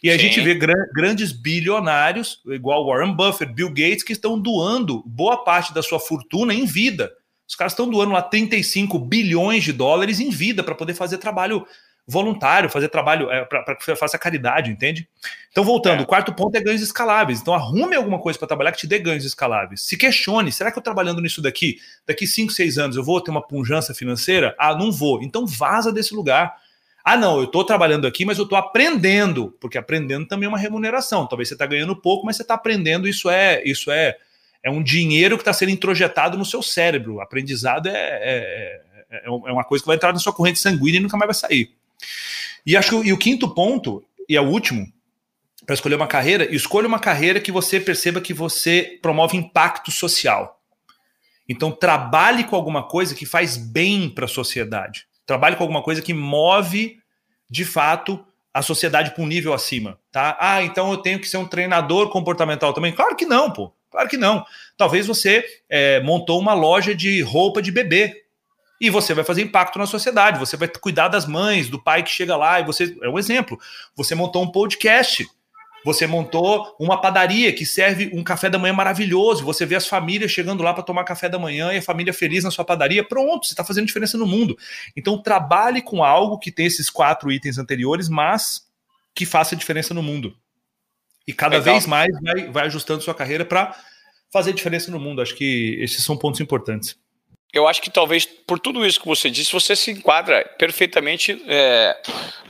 E a gente vê gran, grandes bilionários, igual Warren Buffett, Bill Gates, que estão doando boa parte da sua fortuna em vida. Os caras estão doando lá 35 bilhões de dólares em vida para poder fazer trabalho voluntário, fazer trabalho é, para que faça caridade, entende? Então, voltando, é. o quarto ponto é ganhos escaláveis. Então, arrume alguma coisa para trabalhar que te dê ganhos escaláveis. Se questione: será que eu trabalhando nisso daqui, daqui 5, 6 anos, eu vou ter uma punjança financeira? Ah, não vou. Então, vaza desse lugar. Ah, não, eu estou trabalhando aqui, mas eu estou aprendendo, porque aprendendo também é uma remuneração. Talvez você está ganhando pouco, mas você está aprendendo. Isso é, isso é, é um dinheiro que está sendo introjetado no seu cérebro. O aprendizado é, é, é, é uma coisa que vai entrar na sua corrente sanguínea e nunca mais vai sair. E acho que e o quinto ponto, e é o último, para escolher uma carreira, escolha uma carreira que você perceba que você promove impacto social. Então, trabalhe com alguma coisa que faz bem para a sociedade. Trabalhe com alguma coisa que move, de fato, a sociedade para um nível acima, tá? Ah, então eu tenho que ser um treinador comportamental também? Claro que não, pô. Claro que não. Talvez você é, montou uma loja de roupa de bebê e você vai fazer impacto na sociedade, você vai cuidar das mães, do pai que chega lá, e você. É um exemplo. Você montou um podcast Você montou uma padaria que serve um café da manhã maravilhoso. Você vê as famílias chegando lá para tomar café da manhã e a família feliz na sua padaria. Pronto, você está fazendo diferença no mundo. Então, trabalhe com algo que tem esses quatro itens anteriores, mas que faça diferença no mundo. E cada Legal. vez mais vai, vai ajustando sua carreira para fazer diferença no mundo. Acho que esses são pontos importantes. Eu acho que talvez por tudo isso que você disse, você se enquadra perfeitamente é,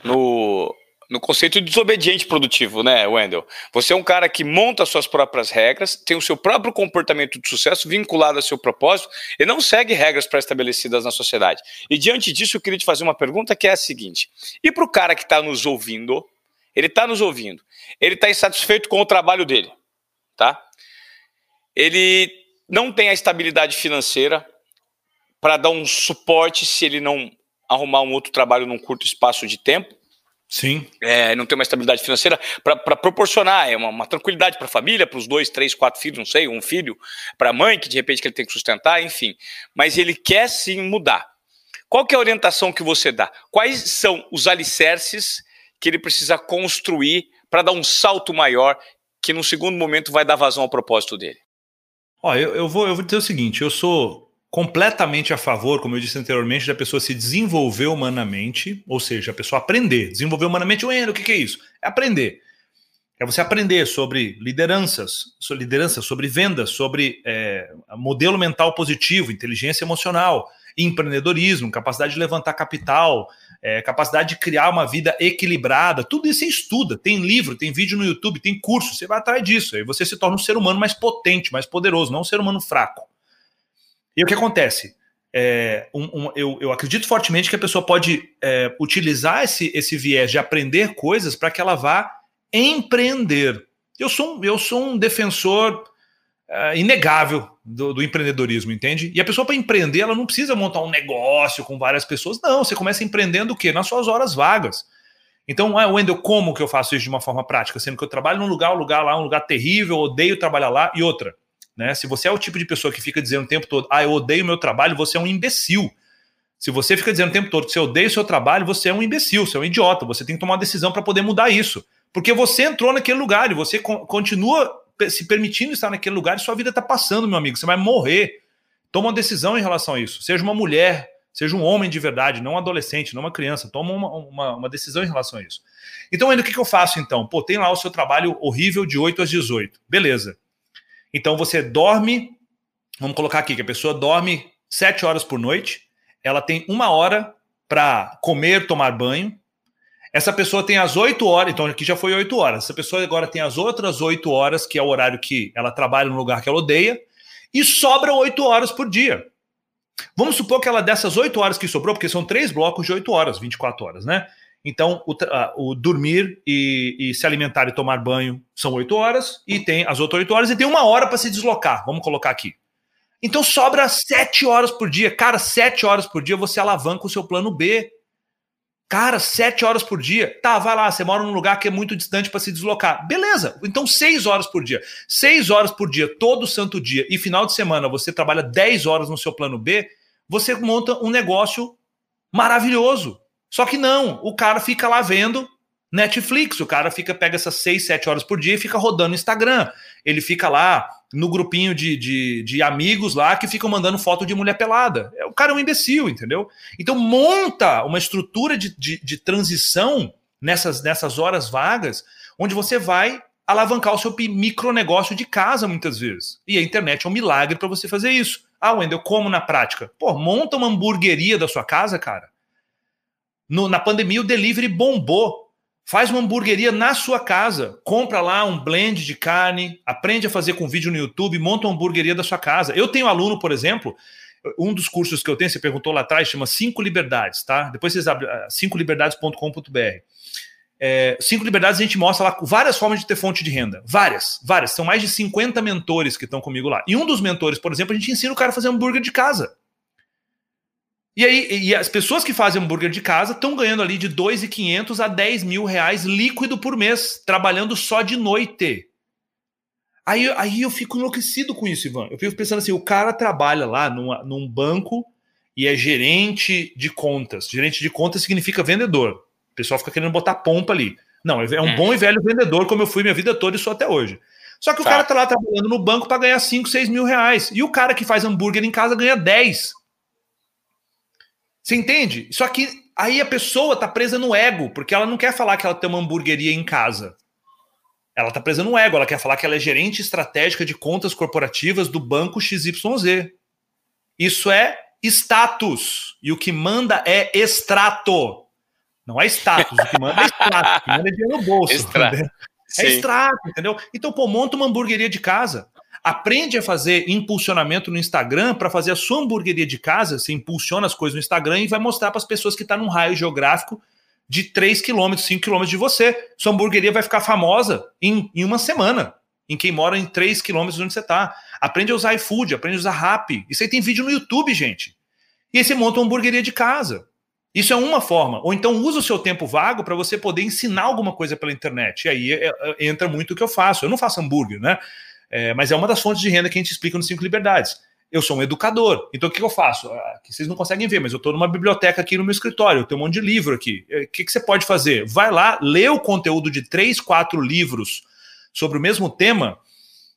no, no conceito de desobediente produtivo, né, Wendel? Você é um cara que monta suas próprias regras, tem o seu próprio comportamento de sucesso vinculado ao seu propósito e não segue regras pré-estabelecidas na sociedade. E diante disso, eu queria te fazer uma pergunta que é a seguinte: e para o cara que está nos ouvindo, ele está nos ouvindo, ele está insatisfeito com o trabalho dele, tá? Ele não tem a estabilidade financeira para dar um suporte se ele não arrumar um outro trabalho num curto espaço de tempo Sim. É, não tem uma estabilidade financeira para proporcionar é uma, uma tranquilidade para a família, para os dois, três, quatro filhos, não sei, um filho, para a mãe, que de repente que ele tem que sustentar, enfim. Mas ele quer sim mudar. Qual que é a orientação que você dá? Quais são os alicerces que ele precisa construir para dar um salto maior que no segundo momento vai dar vazão ao propósito dele? Ó, eu, eu, vou, eu vou dizer o seguinte: eu sou completamente a favor, como eu disse anteriormente, da pessoa se desenvolver humanamente, ou seja, a pessoa aprender. Desenvolver humanamente, o que, que é isso? É aprender. É você aprender sobre lideranças, sobre liderança, sobre vendas, sobre é, modelo mental positivo, inteligência emocional, empreendedorismo, capacidade de levantar capital, é, capacidade de criar uma vida equilibrada. Tudo isso você estuda. Tem livro, tem vídeo no YouTube, tem curso. Você vai atrás disso. Aí você se torna um ser humano mais potente, mais poderoso, não um ser humano fraco. E o que acontece? É, um, um, eu, eu, acredito fortemente que a pessoa pode é, utilizar esse, esse viés de aprender coisas para que ela vá empreender. Eu sou, eu sou um defensor é, inegável do, do, empreendedorismo, entende? E a pessoa, para empreender, ela não precisa montar um negócio com várias pessoas. Não, você começa empreendendo o quê? Nas suas horas vagas. Então, ah, Wendel, como que eu faço isso de uma forma prática? Sendo que eu trabalho num lugar, um lugar lá, um lugar terrível, odeio trabalhar lá. E outra, né? Se você é o tipo de pessoa que fica dizendo o tempo todo, ah, eu odeio meu trabalho, você é um imbecil. Se você fica dizendo o tempo todo que você odeia o seu trabalho, você é um imbecil, você é um idiota. Você tem que tomar uma decisão para poder mudar isso. Porque você entrou naquele lugar e você continua se permitindo estar naquele lugar e sua vida está passando, meu amigo. Você vai morrer. Toma uma decisão em relação a isso. Seja uma mulher, seja um homem de verdade, não um adolescente, não uma criança. Toma uma, uma, uma decisão em relação a isso. Então, ainda o que, que eu faço então? Pô, tem lá o seu trabalho horrível de 8 às 18. Beleza. Então você dorme, vamos colocar aqui que a pessoa dorme sete horas por noite, ela tem uma hora para comer, tomar banho. Essa pessoa tem as oito horas, então aqui já foi oito horas. Essa pessoa agora tem as outras oito horas, que é o horário que ela trabalha no lugar que ela odeia, e sobra oito horas por dia. Vamos supor que ela dessas oito horas que sobrou, porque são três blocos de oito horas, 24 horas, né? Então, o, o dormir e, e, se alimentar e tomar banho são oito horas, e tem as outras oito horas, e tem uma hora para se deslocar. Vamos colocar aqui. Então sobra sete horas por dia. Cara, sete horas por dia você alavanca o seu plano B. Cara, sete horas por dia. Tá, vai lá, você mora num lugar que é muito distante para se deslocar. Beleza, então seis horas por dia. Seis horas por dia, todo santo dia, e final de semana você trabalha dez horas no seu plano B, você monta um negócio maravilhoso. Só que não, o cara fica lá vendo Netflix, o cara fica pega essas 6, 7 horas por dia e fica rodando Instagram. Ele fica lá no grupinho de, de, de, amigos lá que ficam mandando foto de mulher pelada. É, o cara é um imbecil, entendeu? Então monta uma estrutura de, de, de transição nessas, nessas horas vagas, onde você vai alavancar o seu micronegócio de casa muitas vezes. E a internet é um milagre para você fazer isso. Ah, Wendel, como na prática? Pô, monta uma hamburgueria da sua casa, cara. No, na pandemia, o delivery bombou. Faz uma hamburgueria na sua casa. Compra lá um blend de carne, aprende a fazer com vídeo no YouTube, monta uma hamburgueria da sua casa. Eu tenho aluno, por exemplo, um dos cursos que eu tenho, você perguntou lá atrás, chama Cinco Liberdades, tá? Depois vocês abrem uh, cincoliberdades.com.br. É, cinco liberdades a gente mostra lá várias formas de ter fonte de renda. Várias, várias. São mais de 50 mentores que estão comigo lá. E um dos mentores, por exemplo, a gente ensina o cara a fazer hambúrguer de casa. E aí, e as pessoas que fazem hambúrguer de casa estão ganhando ali de 2.500 a 10 mil reais líquido por mês, trabalhando só de noite. Aí, aí eu fico enlouquecido com isso, Ivan. Eu fico pensando assim: o cara trabalha lá numa, num banco e é gerente de contas. Gerente de contas significa vendedor. O pessoal fica querendo botar pompa ali. Não, é um hum. bom e velho vendedor, como eu fui minha vida toda e sou até hoje. Só que o tá. cara tá lá trabalhando no banco para ganhar 5, 6 mil reais. E o cara que faz hambúrguer em casa ganha 10. Você entende? Só que aí a pessoa tá presa no ego, porque ela não quer falar que ela tem uma hamburgueria em casa. Ela tá presa no ego, ela quer falar que ela é gerente estratégica de contas corporativas do banco XYZ. Isso é status. E o que manda é extrato. Não é status, o que manda é extrato. O que manda é dinheiro no bolso. Extrato. É extrato, entendeu? Então, pô, monta uma hamburgueria de casa. Aprende a fazer impulsionamento no Instagram para fazer a sua hamburgueria de casa. Você impulsiona as coisas no Instagram e vai mostrar para as pessoas que estão tá num raio geográfico de 3 km, 5 km de você. Sua hamburgueria vai ficar famosa em, em uma semana. Em quem mora em 3 km de onde você está. Aprende a usar iFood, aprende a usar Rap. Isso aí tem vídeo no YouTube, gente. E aí você monta uma hamburgueria de casa. Isso é uma forma. Ou então usa o seu tempo vago para você poder ensinar alguma coisa pela internet. E aí é, é, entra muito o que eu faço. Eu não faço hambúrguer, né? É, mas é uma das fontes de renda que a gente explica no Cinco Liberdades. Eu sou um educador. Então o que eu faço? Ah, que vocês não conseguem ver, mas eu estou numa biblioteca aqui no meu escritório. Eu tenho um monte de livro aqui. É, o que, que você pode fazer? Vai lá, lê o conteúdo de três, quatro livros sobre o mesmo tema.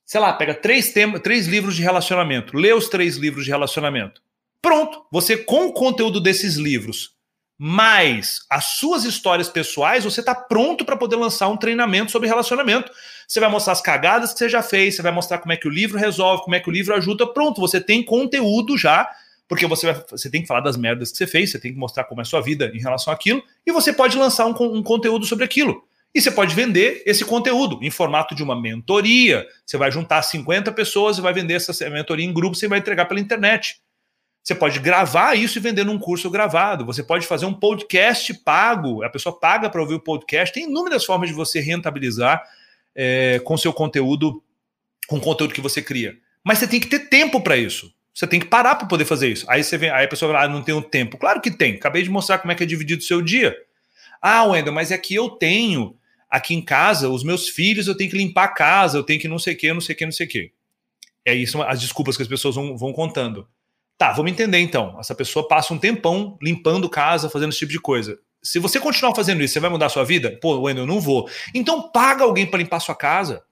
Sei lá, pega três, tema, três livros de relacionamento. Lê os três livros de relacionamento. Pronto. Você, com o conteúdo desses livros, mais as suas histórias pessoais, você está pronto para poder lançar um treinamento sobre relacionamento. Você vai mostrar as cagadas que você já fez, você vai mostrar como é que o livro resolve, como é que o livro ajuda. Pronto, você tem conteúdo já, porque você, vai, você tem que falar das merdas que você fez, você tem que mostrar como é a sua vida em relação àquilo, e você pode lançar um, um conteúdo sobre aquilo. E você pode vender esse conteúdo em formato de uma mentoria. Você vai juntar 50 pessoas e vai vender essa mentoria em grupo, você vai entregar pela internet. Você pode gravar isso e vender num curso gravado. Você pode fazer um podcast pago. A pessoa paga para ouvir o podcast. Tem inúmeras formas de você rentabilizar é, com seu conteúdo, com o conteúdo que você cria. Mas você tem que ter tempo para isso. Você tem que parar para poder fazer isso. Aí você vem, aí a pessoa fala, ah, não tenho tempo. Claro que tem. Acabei de mostrar como é que é dividido o seu dia. Ah, Wendel, mas é que eu tenho aqui em casa, os meus filhos, eu tenho que limpar a casa, eu tenho que não sei o que, não sei o que, não sei o que. É isso as desculpas que as pessoas vão, vão contando. Tá, vamos entender então. Essa pessoa passa um tempão limpando casa, fazendo esse tipo de coisa. Se você continuar fazendo isso, você vai mudar a sua vida? Pô, Wendel, eu não vou. Então paga alguém para limpar sua casa.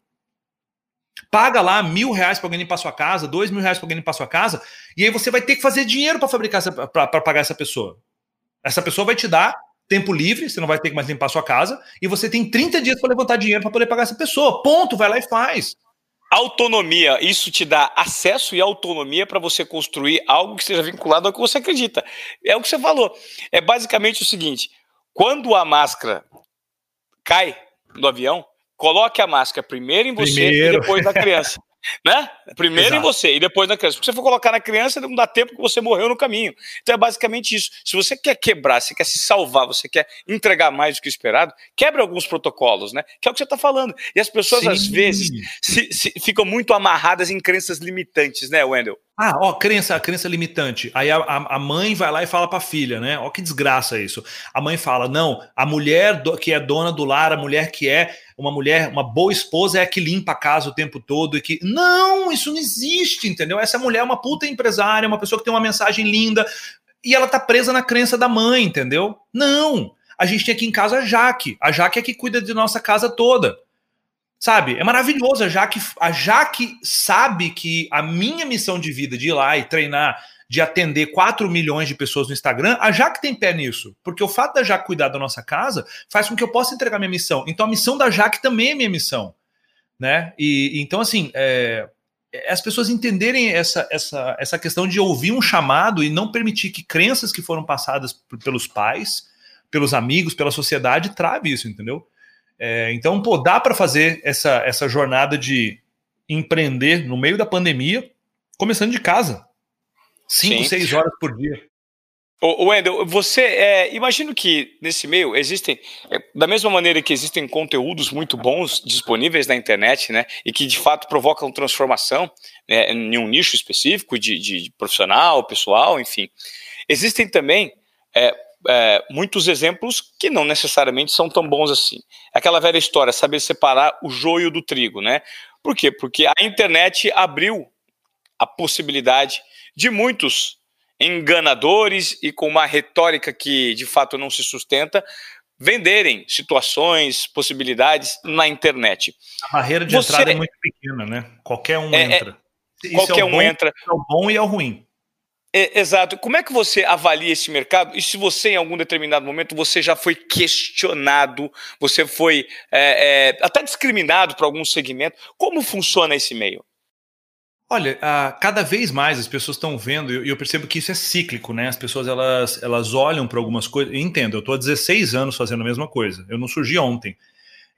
Paga lá mil reais para alguém limpar sua casa, dois mil reais para alguém limpar sua casa, e aí você vai ter que fazer dinheiro para fabricar para pagar essa pessoa. Essa pessoa vai te dar tempo livre, você não vai ter que mais limpar sua casa, e você tem 30 dias para levantar dinheiro para poder pagar essa pessoa. Ponto, vai lá e faz. Autonomia, isso te dá acesso e autonomia para você construir algo que seja vinculado ao que você acredita. É o que você falou. É basicamente o seguinte: quando a máscara cai do avião, coloque a máscara primeiro em você primeiro. e depois na criança. Né? Primeiro Exato. em você e depois na criança. Porque se você for colocar na criança, não dá tempo que você morreu no caminho. Então é basicamente isso. Se você quer quebrar, se quer se salvar, você quer entregar mais do que esperado, quebre alguns protocolos, né? Que é o que você está falando. E as pessoas, Sim. às vezes, se, se, ficam muito amarradas em crenças limitantes, né, Wendel? Ah, ó, crença, crença limitante. Aí a, a, mãe vai lá e fala para a filha, né? Ó, que desgraça isso. A mãe fala: não, a mulher do, que é dona do lar, a mulher que é uma mulher, uma boa esposa é a que limpa a casa o tempo todo e que. Não, isso não existe, entendeu? Essa mulher é uma puta empresária, uma pessoa que tem uma mensagem linda e ela tá presa na crença da mãe, entendeu? Não. A gente tem aqui em casa a Jaque. A Jaque é que cuida de nossa casa toda. Sabe? É maravilhoso. A Jaque, a Jaque sabe que a minha missão de vida de ir lá e treinar, de atender 4 milhões de pessoas no Instagram, a Jaque tem pé nisso. Porque o fato da Jaque cuidar da nossa casa faz com que eu possa entregar minha missão. Então a missão da Jaque também é minha missão. Né? E então, assim, é, é, as pessoas entenderem essa, essa, essa questão de ouvir um chamado e não permitir que crenças que foram passadas pelos pais, pelos amigos, pela sociedade, trave isso, entendeu? É, então, pô, dá para fazer essa, essa jornada de empreender no meio da pandemia, começando de casa. Cinco, Sim. seis horas por dia. O Wendel, você é, imagino que nesse meio existem, é, da mesma maneira que existem conteúdos muito bons disponíveis na internet, né, e que de fato provocam transformação né, em um nicho específico de, de, de profissional, pessoal, enfim, existem também é, é, muitos exemplos que não necessariamente são tão bons assim. Aquela velha história, saber separar o joio do trigo, né? Por quê? Porque a internet abriu a possibilidade de muitos enganadores e com uma retórica que de fato não se sustenta venderem situações, possibilidades na internet. A barreira de Você... entrada é muito pequena, né? Qualquer um é, é entra. É, qualquer é um bom, entra. É o bom e é o ruim. É, exato. Como é que você avalia esse mercado? E se você, em algum determinado momento, você já foi questionado, você foi é, é, até discriminado por algum segmento? Como funciona esse meio? Olha, cada vez mais as pessoas estão vendo, e eu, percebo que isso é cíclico, né? As pessoas elas, elas olham para algumas coisas. Entendo, eu estou há 16 anos fazendo a mesma coisa. Eu não surgi ontem.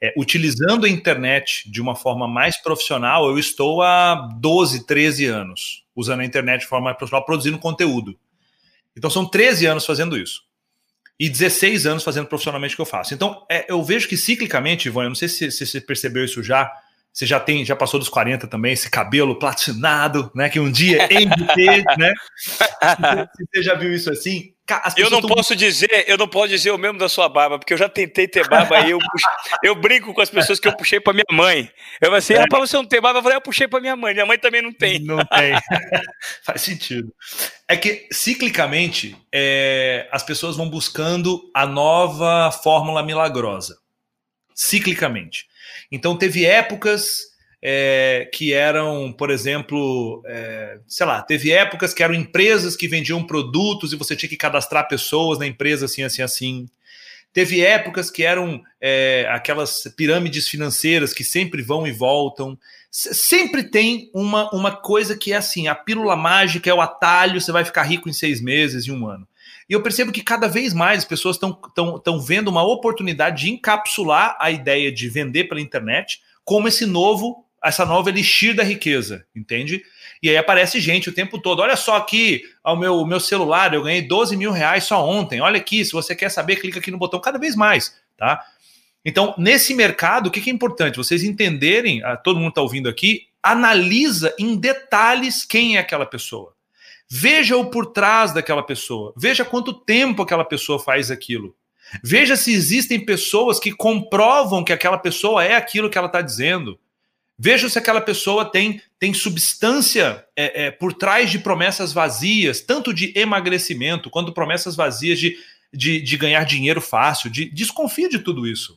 É, utilizando a internet de uma forma mais profissional, eu estou há 12, 13 anos usando a internet de forma mais profissional, produzindo conteúdo. Então são 13 anos fazendo isso. E 16 anos fazendo profissionalmente o que eu faço. Então, é, eu vejo que ciclicamente, Ivan, eu não sei se, se você percebeu isso já, você já tem, já passou dos 40 também, esse cabelo platinado, né? Que um dia em ter, né? Você já viu isso assim, eu não posso dizer, eu não posso dizer o mesmo da sua barba, porque eu já tentei ter barba e eu, eu brinco com as pessoas que eu puxei para minha mãe. Eu falei assim, é. rapaz, você não tem barba? Eu falei, eu puxei para minha mãe, minha mãe também não tem. Não tem. Faz sentido. É que, ciclicamente, é, as pessoas vão buscando a nova fórmula milagrosa. Ciclicamente. Então, teve épocas é, que eram, por exemplo, é, sei lá, teve épocas que eram empresas que vendiam produtos e você tinha que cadastrar pessoas na empresa assim, assim, assim. Teve épocas que eram é, aquelas pirâmides financeiras que sempre vão e voltam. Sempre tem uma, uma coisa que é assim: a pílula mágica é o atalho, você vai ficar rico em seis meses, em um ano. E eu percebo que cada vez mais as pessoas estão vendo uma oportunidade de encapsular a ideia de vender pela internet como esse novo essa nova elixir da riqueza, entende? E aí aparece gente o tempo todo. Olha só aqui ao meu, meu celular, eu ganhei 12 mil reais só ontem. Olha aqui, se você quer saber, clica aqui no botão cada vez mais, tá? Então, nesse mercado, o que, que é importante? Vocês entenderem, ah, todo mundo está ouvindo aqui, analisa em detalhes quem é aquela pessoa. Veja o por trás daquela pessoa. Veja quanto tempo aquela pessoa faz aquilo. Veja se existem pessoas que comprovam que aquela pessoa é aquilo que ela está dizendo. Veja se aquela pessoa tem, tem substância é, é, por trás de promessas vazias, tanto de emagrecimento quanto promessas vazias de, de, de ganhar dinheiro fácil. De, desconfia de tudo isso.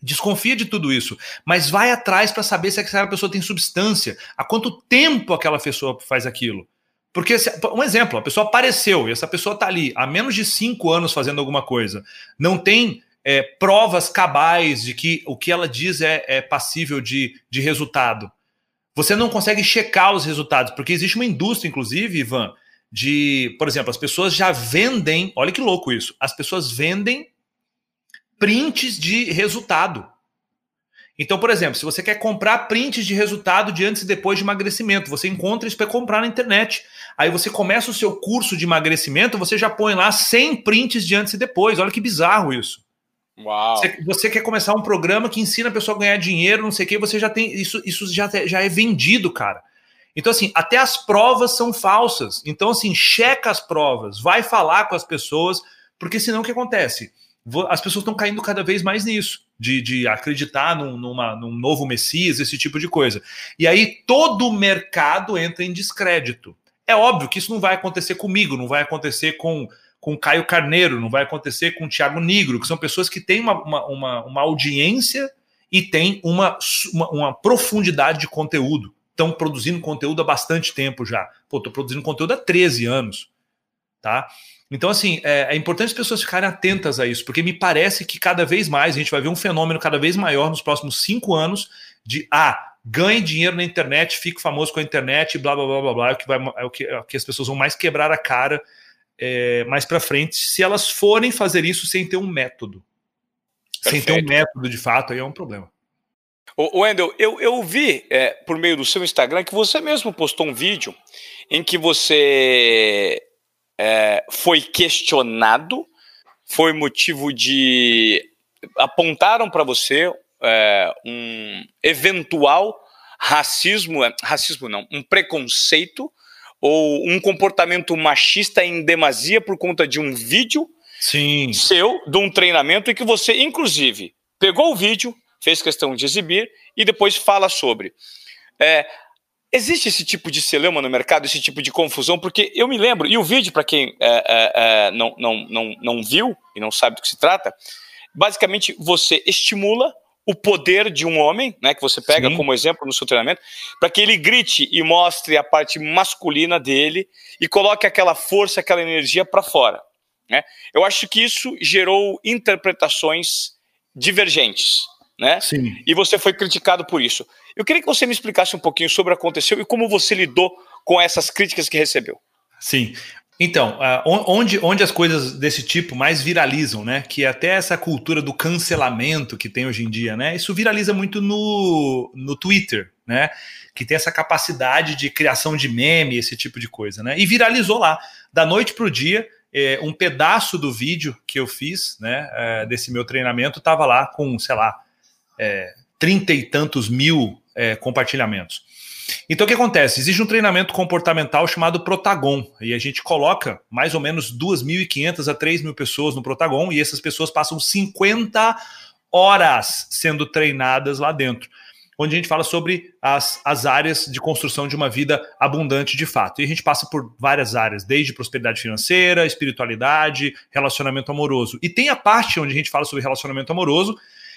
Desconfia de tudo isso, mas vai atrás para saber se aquela pessoa tem substância, há quanto tempo aquela pessoa faz aquilo. Porque, um exemplo, a pessoa apareceu e essa pessoa está ali há menos de cinco anos fazendo alguma coisa, não tem é, provas cabais de que o que ela diz é, é passível de, de resultado. Você não consegue checar os resultados, porque existe uma indústria, inclusive, Ivan, de, por exemplo, as pessoas já vendem, olha que louco isso, as pessoas vendem prints de resultado. Então, por exemplo, se você quer comprar prints de resultado de antes e depois de emagrecimento, você encontra isso para comprar na internet. Aí você começa o seu curso de emagrecimento, você já põe lá 100 prints de antes e depois. Olha que bizarro isso. Uau. Você, quer começar um programa que ensina a pessoa a ganhar dinheiro, não sei o que, você já tem. Isso, isso já, já é vendido, cara. Então, assim, até as provas são falsas. Então, assim, checa as provas, vai falar com as pessoas, porque senão o que acontece? As pessoas estão caindo cada vez mais nisso, de, de acreditar num, numa, num novo Messias, esse tipo de coisa. E aí todo o mercado entra em descrédito. É óbvio que isso não vai acontecer comigo, não vai acontecer com com Caio Carneiro, não vai acontecer com Tiago Negro, que são pessoas que têm uma, uma, uma, uma audiência e têm uma, uma, uma, profundidade de conteúdo. Estão produzindo conteúdo há bastante tempo já. Pô, estou produzindo conteúdo há 13 anos. Tá? Então, assim, é, é, importante as pessoas ficarem atentas a isso, porque me parece que cada vez mais a gente vai ver um fenômeno cada vez maior nos próximos cinco anos de ah, ganhe dinheiro na internet, fique famoso com a internet, blá blá blá blá blá, é o que, vai, é o que, é o que as pessoas vão mais quebrar a cara é, mais para frente, se elas forem fazer isso sem ter um método. Perfeito. Sem ter um método de fato, aí é um problema. O Wendel, eu, eu vi é, por meio do seu Instagram que você mesmo postou um vídeo em que você é, foi questionado, foi motivo de. apontaram para você é, um eventual racismo, é, racismo não, um preconceito ou um comportamento machista em demasia por conta de um vídeo Sim. seu, de um treinamento, e que você, inclusive, pegou o vídeo, fez questão de exibir e depois fala sobre. É, existe esse tipo de celema no mercado, esse tipo de confusão? Porque eu me lembro, e o vídeo, para quem é, é, é, não, não, não, não viu e não sabe do que se trata, basicamente você estimula o poder de um homem, né, que você pega Sim. como exemplo no seu treinamento, para que ele grite e mostre a parte masculina dele e coloque aquela força, aquela energia para fora. Né? Eu acho que isso gerou interpretações divergentes, né? Sim. E você foi criticado por isso. Eu queria que você me explicasse um pouquinho sobre o que aconteceu e como você lidou com essas críticas que recebeu. Sim. Então, uh, onde, onde as coisas desse tipo mais viralizam, né? Que é até essa cultura do cancelamento que tem hoje em dia, né? Isso viraliza muito no, no Twitter, né? Que tem essa capacidade de criação de meme, esse tipo de coisa, né? E viralizou lá. Da noite para o dia, é, um pedaço do vídeo que eu fiz, né? É, desse meu treinamento, estava lá com, sei lá, é, trinta e tantos mil compartilhamentos. Então o que acontece? Existe um treinamento comportamental chamado Protagon, e a gente coloca mais ou menos 2.500 a 3.000 pessoas no Protagon, e essas pessoas passam 50 horas sendo treinadas lá dentro, onde a gente fala sobre as, as áreas de construção de uma vida abundante de fato. E a gente passa por várias áreas, desde prosperidade financeira, espiritualidade, relacionamento amoroso. E tem a parte onde a gente fala sobre relacionamento amoroso,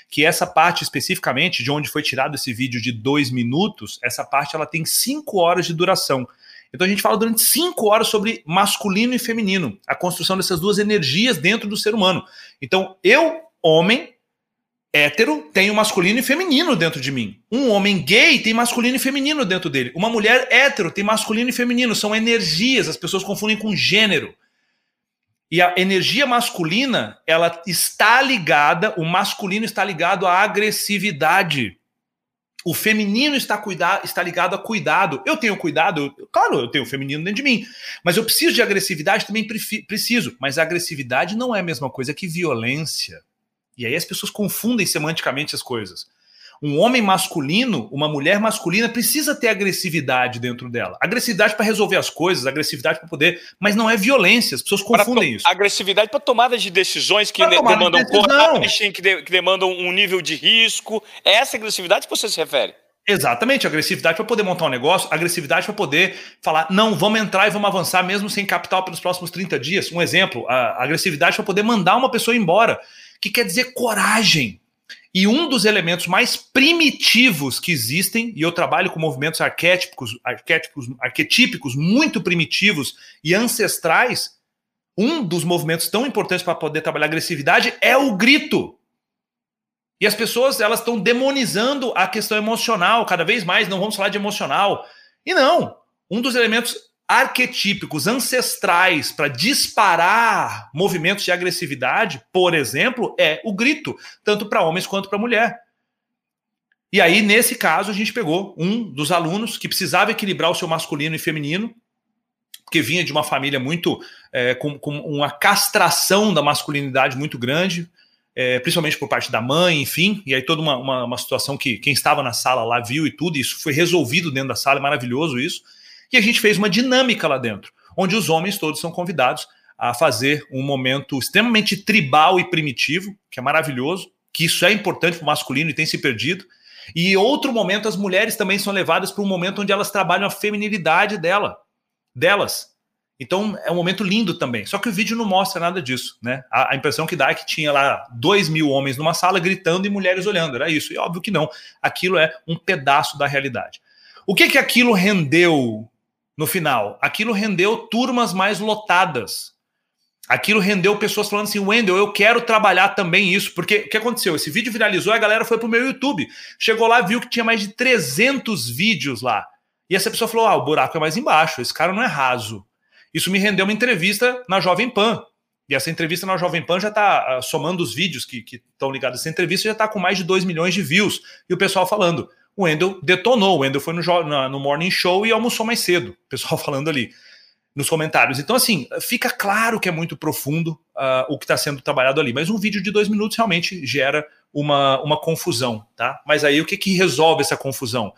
que essa parte especificamente, de onde foi tirado esse vídeo de dois minutos, essa parte ela tem cinco horas de duração. Então a gente fala durante cinco horas sobre masculino e feminino, a construção dessas duas energias dentro do ser humano. Então eu, homem, hétero, tenho masculino e feminino dentro de mim. Um homem gay tem masculino e feminino dentro dele. Uma mulher hétero tem masculino e feminino. São energias, as pessoas confundem com gênero. E a energia masculina, ela está ligada, o masculino está ligado à agressividade. O feminino está, está ligado a cuidado. Eu tenho cuidado, eu, claro, eu tenho o feminino dentro de mim, mas eu preciso de agressividade também preciso. Mas agressividade não é a mesma coisa que violência. E aí as pessoas confundem semanticamente as coisas um homem masculino, uma mulher masculina precisa ter agressividade dentro dela. Agressividade para resolver as coisas, agressividade para poder, mas não é violência. As pessoas confundem isso. Agressividade para tomada de decisões que de, demandam de coragem, que, de, que demandam um nível de risco. É essa agressividade que você se refere? Exatamente, agressividade para poder montar um negócio, agressividade para poder falar, não, vamos entrar e vamos avançar mesmo sem capital pelos próximos 30 dias. Um exemplo, a agressividade para poder mandar uma pessoa embora, que quer dizer coragem. E um dos elementos mais primitivos que existem, e eu trabalho com movimentos arquétipos, arquétipos, arquetípicos muito primitivos e ancestrais, um dos movimentos tão importantes para poder trabalhar agressividade é o grito. E as pessoas elas estão demonizando a questão emocional cada vez mais, não vamos falar de emocional. E não, um dos elementos arquetípicos, ancestrais para disparar movimentos de agressividade, por exemplo, é o grito, tanto para homens quanto para mulher. E aí, nesse caso, a gente pegou um dos alunos que precisava equilibrar o seu masculino e feminino, porque vinha de uma família muito é, com, com, uma castração da masculinidade muito grande, é, principalmente por parte da mãe, enfim, e aí toda uma, uma, uma situação que quem estava na sala lá viu e tudo, e isso foi resolvido dentro da sala, é maravilhoso isso. E a gente fez uma dinâmica lá dentro, onde os homens todos são convidados a fazer um momento extremamente tribal e primitivo, que é maravilhoso, que isso é importante para o masculino e tem se perdido. E outro momento, as mulheres também são levadas para um momento onde elas trabalham a feminilidade dela, delas. Então é um momento lindo também. Só que o vídeo não mostra nada disso, né? A, a, impressão que dá é que tinha lá dois mil homens numa sala gritando e mulheres olhando. Era isso. E óbvio que não. Aquilo é um pedaço da realidade. O que que aquilo rendeu no final. Aquilo rendeu turmas mais lotadas. Aquilo rendeu pessoas falando assim: Wendel, eu quero trabalhar também isso. Porque o que aconteceu? Esse vídeo viralizou a galera foi pro meu YouTube. Chegou lá, viu que tinha mais de 300 vídeos lá. E essa pessoa falou: ah, o buraco é mais embaixo, esse cara não é raso. Isso me rendeu uma entrevista na Jovem Pan. E essa entrevista na Jovem Pan já está uh, somando os vídeos que estão ligados a essa entrevista, já está com mais de 2 milhões de views. E o pessoal falando: o Wendel detonou. O Wendel foi no, no Morning Show e almoçou mais cedo. O pessoal falando ali nos comentários. Então, assim, fica claro que é muito profundo uh, o que está sendo trabalhado ali. Mas um vídeo de dois minutos realmente gera uma, uma confusão, tá? Mas aí o que, que resolve essa confusão?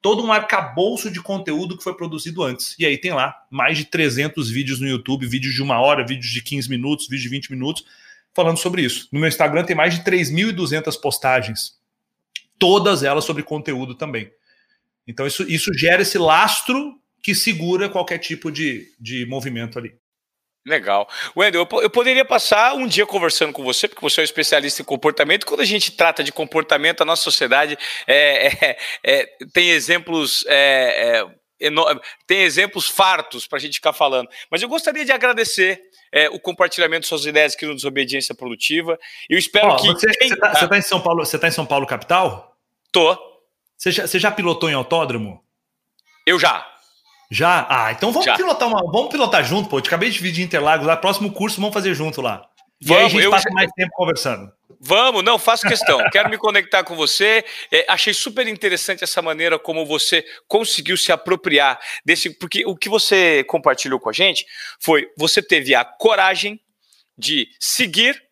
Todo um arcabouço de conteúdo que foi produzido antes. E aí tem lá mais de 300 vídeos no YouTube, vídeos de uma hora, vídeos de 15 minutos, vídeos de 20 minutos, falando sobre isso. No meu Instagram tem mais de 3.200 postagens todas elas sobre conteúdo também. Então, isso, isso gera esse lastro que segura qualquer tipo de, de movimento ali. Legal. Wendel, eu, eu, poderia passar um dia conversando com você, porque você é um especialista em comportamento. Quando a gente trata de comportamento, a nossa sociedade é, é, é, tem exemplos. É, é, tem exemplos fartos para a gente ficar falando. Mas eu gostaria de agradecer é, o compartilhamento de suas ideias aqui no Desobediência Produtiva. Eu espero oh, que. Você está tá, tá em São Paulo? Você está em São Paulo, capital? Tô. Você já, você já pilotou em autódromo? Eu já. Já? Ah, então vamos Já. pilotar uma, vamos pilotar junto, pô. Eu acabei de vir de Interlagos lá, próximo curso vamos fazer junto lá. E vamos, aí a gente passa já... mais tempo conversando. Vamos, não, faço questão. Quero me conectar com você. É, achei super interessante essa maneira como você conseguiu se apropriar desse. Porque o que você compartilhou com a gente foi você teve a coragem de seguir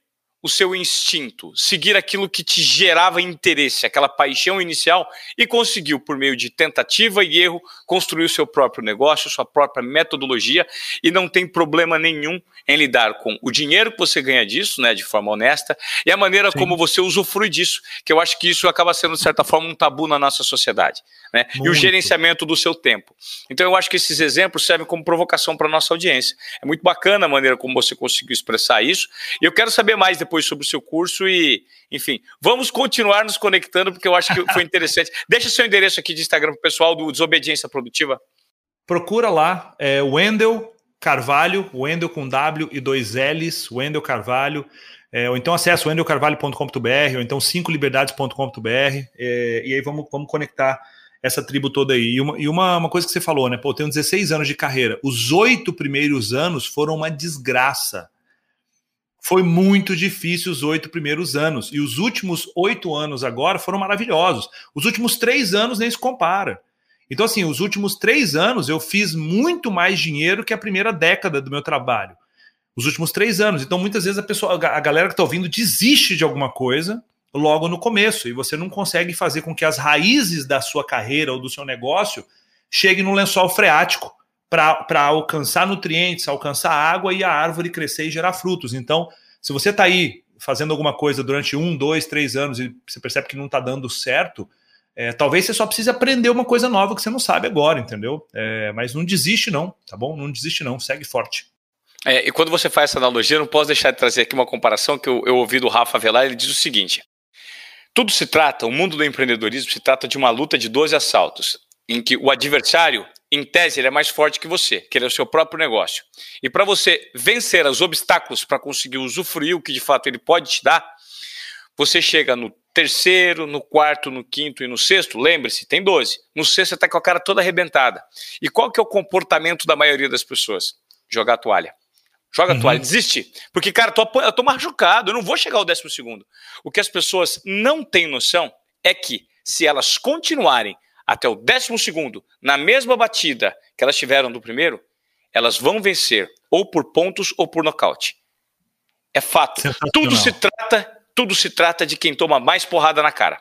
o seu instinto, seguir aquilo que te gerava interesse, aquela paixão inicial, e conseguiu, por meio de tentativa e erro, construir o seu próprio negócio, sua própria metodologia, e não tem problema nenhum em lidar com o dinheiro que você ganha disso, né, de forma honesta, e a maneira Sim. como você usufrui disso, que eu acho que isso acaba sendo, de certa forma, um tabu na nossa sociedade, né, e o gerenciamento do seu tempo. Então, eu acho que esses exemplos servem como provocação para a nossa audiência. É muito bacana a maneira como você conseguiu expressar isso, e eu quero saber mais depois depois sobre o seu curso e, enfim, vamos continuar nos conectando porque eu acho que foi interessante. Deixa seu endereço aqui de Instagram para o pessoal do Desobediência Produtiva. Procura lá, é Wendel Carvalho, Wendel com W e dois L's, Wendel Carvalho. É, ou então acesse wendelcarvalho.com.br, ou então 5liberdades.com.br, é, e aí vamos, vamos conectar essa tribo toda aí. E, uma, e uma, uma coisa que você falou, né? Pô, eu tenho 16 anos de carreira. Os oito primeiros anos foram uma desgraça foi muito difícil os oito primeiros anos. E os últimos oito anos agora foram maravilhosos. Os últimos três anos nem se compara. Então, assim, os últimos três anos eu fiz muito mais dinheiro que a primeira década do meu trabalho. Os últimos três anos. Então, muitas vezes a pessoa, a galera que está ouvindo desiste de alguma coisa logo no começo. E você não consegue fazer com que as raízes da sua carreira ou do seu negócio cheguem no lençol freático para alcançar nutrientes, alcançar água e a árvore crescer e gerar frutos. Então, se você está aí fazendo alguma coisa durante um, dois, três anos e você percebe que não está dando certo, é, talvez você só precise aprender uma coisa nova que você não sabe agora, entendeu? É, mas não desiste não, tá bom? Não desiste não, segue forte. É, e quando você faz essa analogia, não posso deixar de trazer aqui uma comparação que eu, eu ouvi do Rafa Velar, ele diz o seguinte, tudo se trata, o mundo do empreendedorismo se trata de uma luta de 12 assaltos, em que o adversário em tese, ele é mais forte que você, que ele é o seu próprio negócio. E para você vencer os obstáculos para conseguir usufruir o que de fato ele pode te dar, você chega no terceiro, no quarto, no quinto e no sexto, lembre-se, tem 12. No sexto você está com a cara toda arrebentada. E qual que é o comportamento da maioria das pessoas? Jogar a toalha. Joga a uhum. toalha, desiste. Porque, cara, eu tô, eu tô machucado, eu não vou chegar ao décimo segundo. O que as pessoas não têm noção é que, se elas continuarem até o décimo segundo, na mesma batida que elas tiveram do primeiro, elas vão vencer ou por pontos ou por nocaute. É fato. Tudo se trata, tudo se trata de quem toma mais porrada na cara.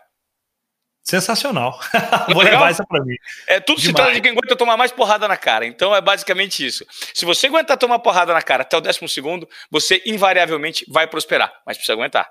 Sensacional. Vou levar essa para mim. É, tudo Demais. se trata de quem aguenta tomar mais porrada na cara. Então é basicamente isso. Se você aguentar tomar porrada na cara até o décimo segundo, você invariavelmente vai prosperar. Mas precisa aguentar.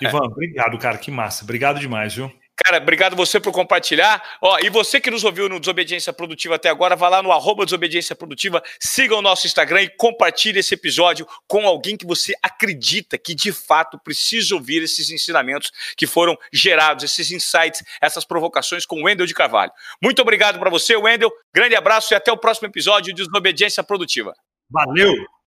Ivan, obrigado, cara. Que massa. Obrigado demais, viu? Cara, obrigado você por compartilhar. Ó, e você que nos ouviu no Desobediência Produtiva até agora, vá lá no arroba Desobediência Produtiva, siga o nosso Instagram e compartilhe esse episódio com alguém que você acredita que de fato precisa ouvir esses ensinamentos que foram gerados, esses insights, essas provocações com o Wendel de Carvalho. Muito obrigado para você, Wendel. Grande abraço e até o próximo episódio de Desobediência Produtiva. Valeu!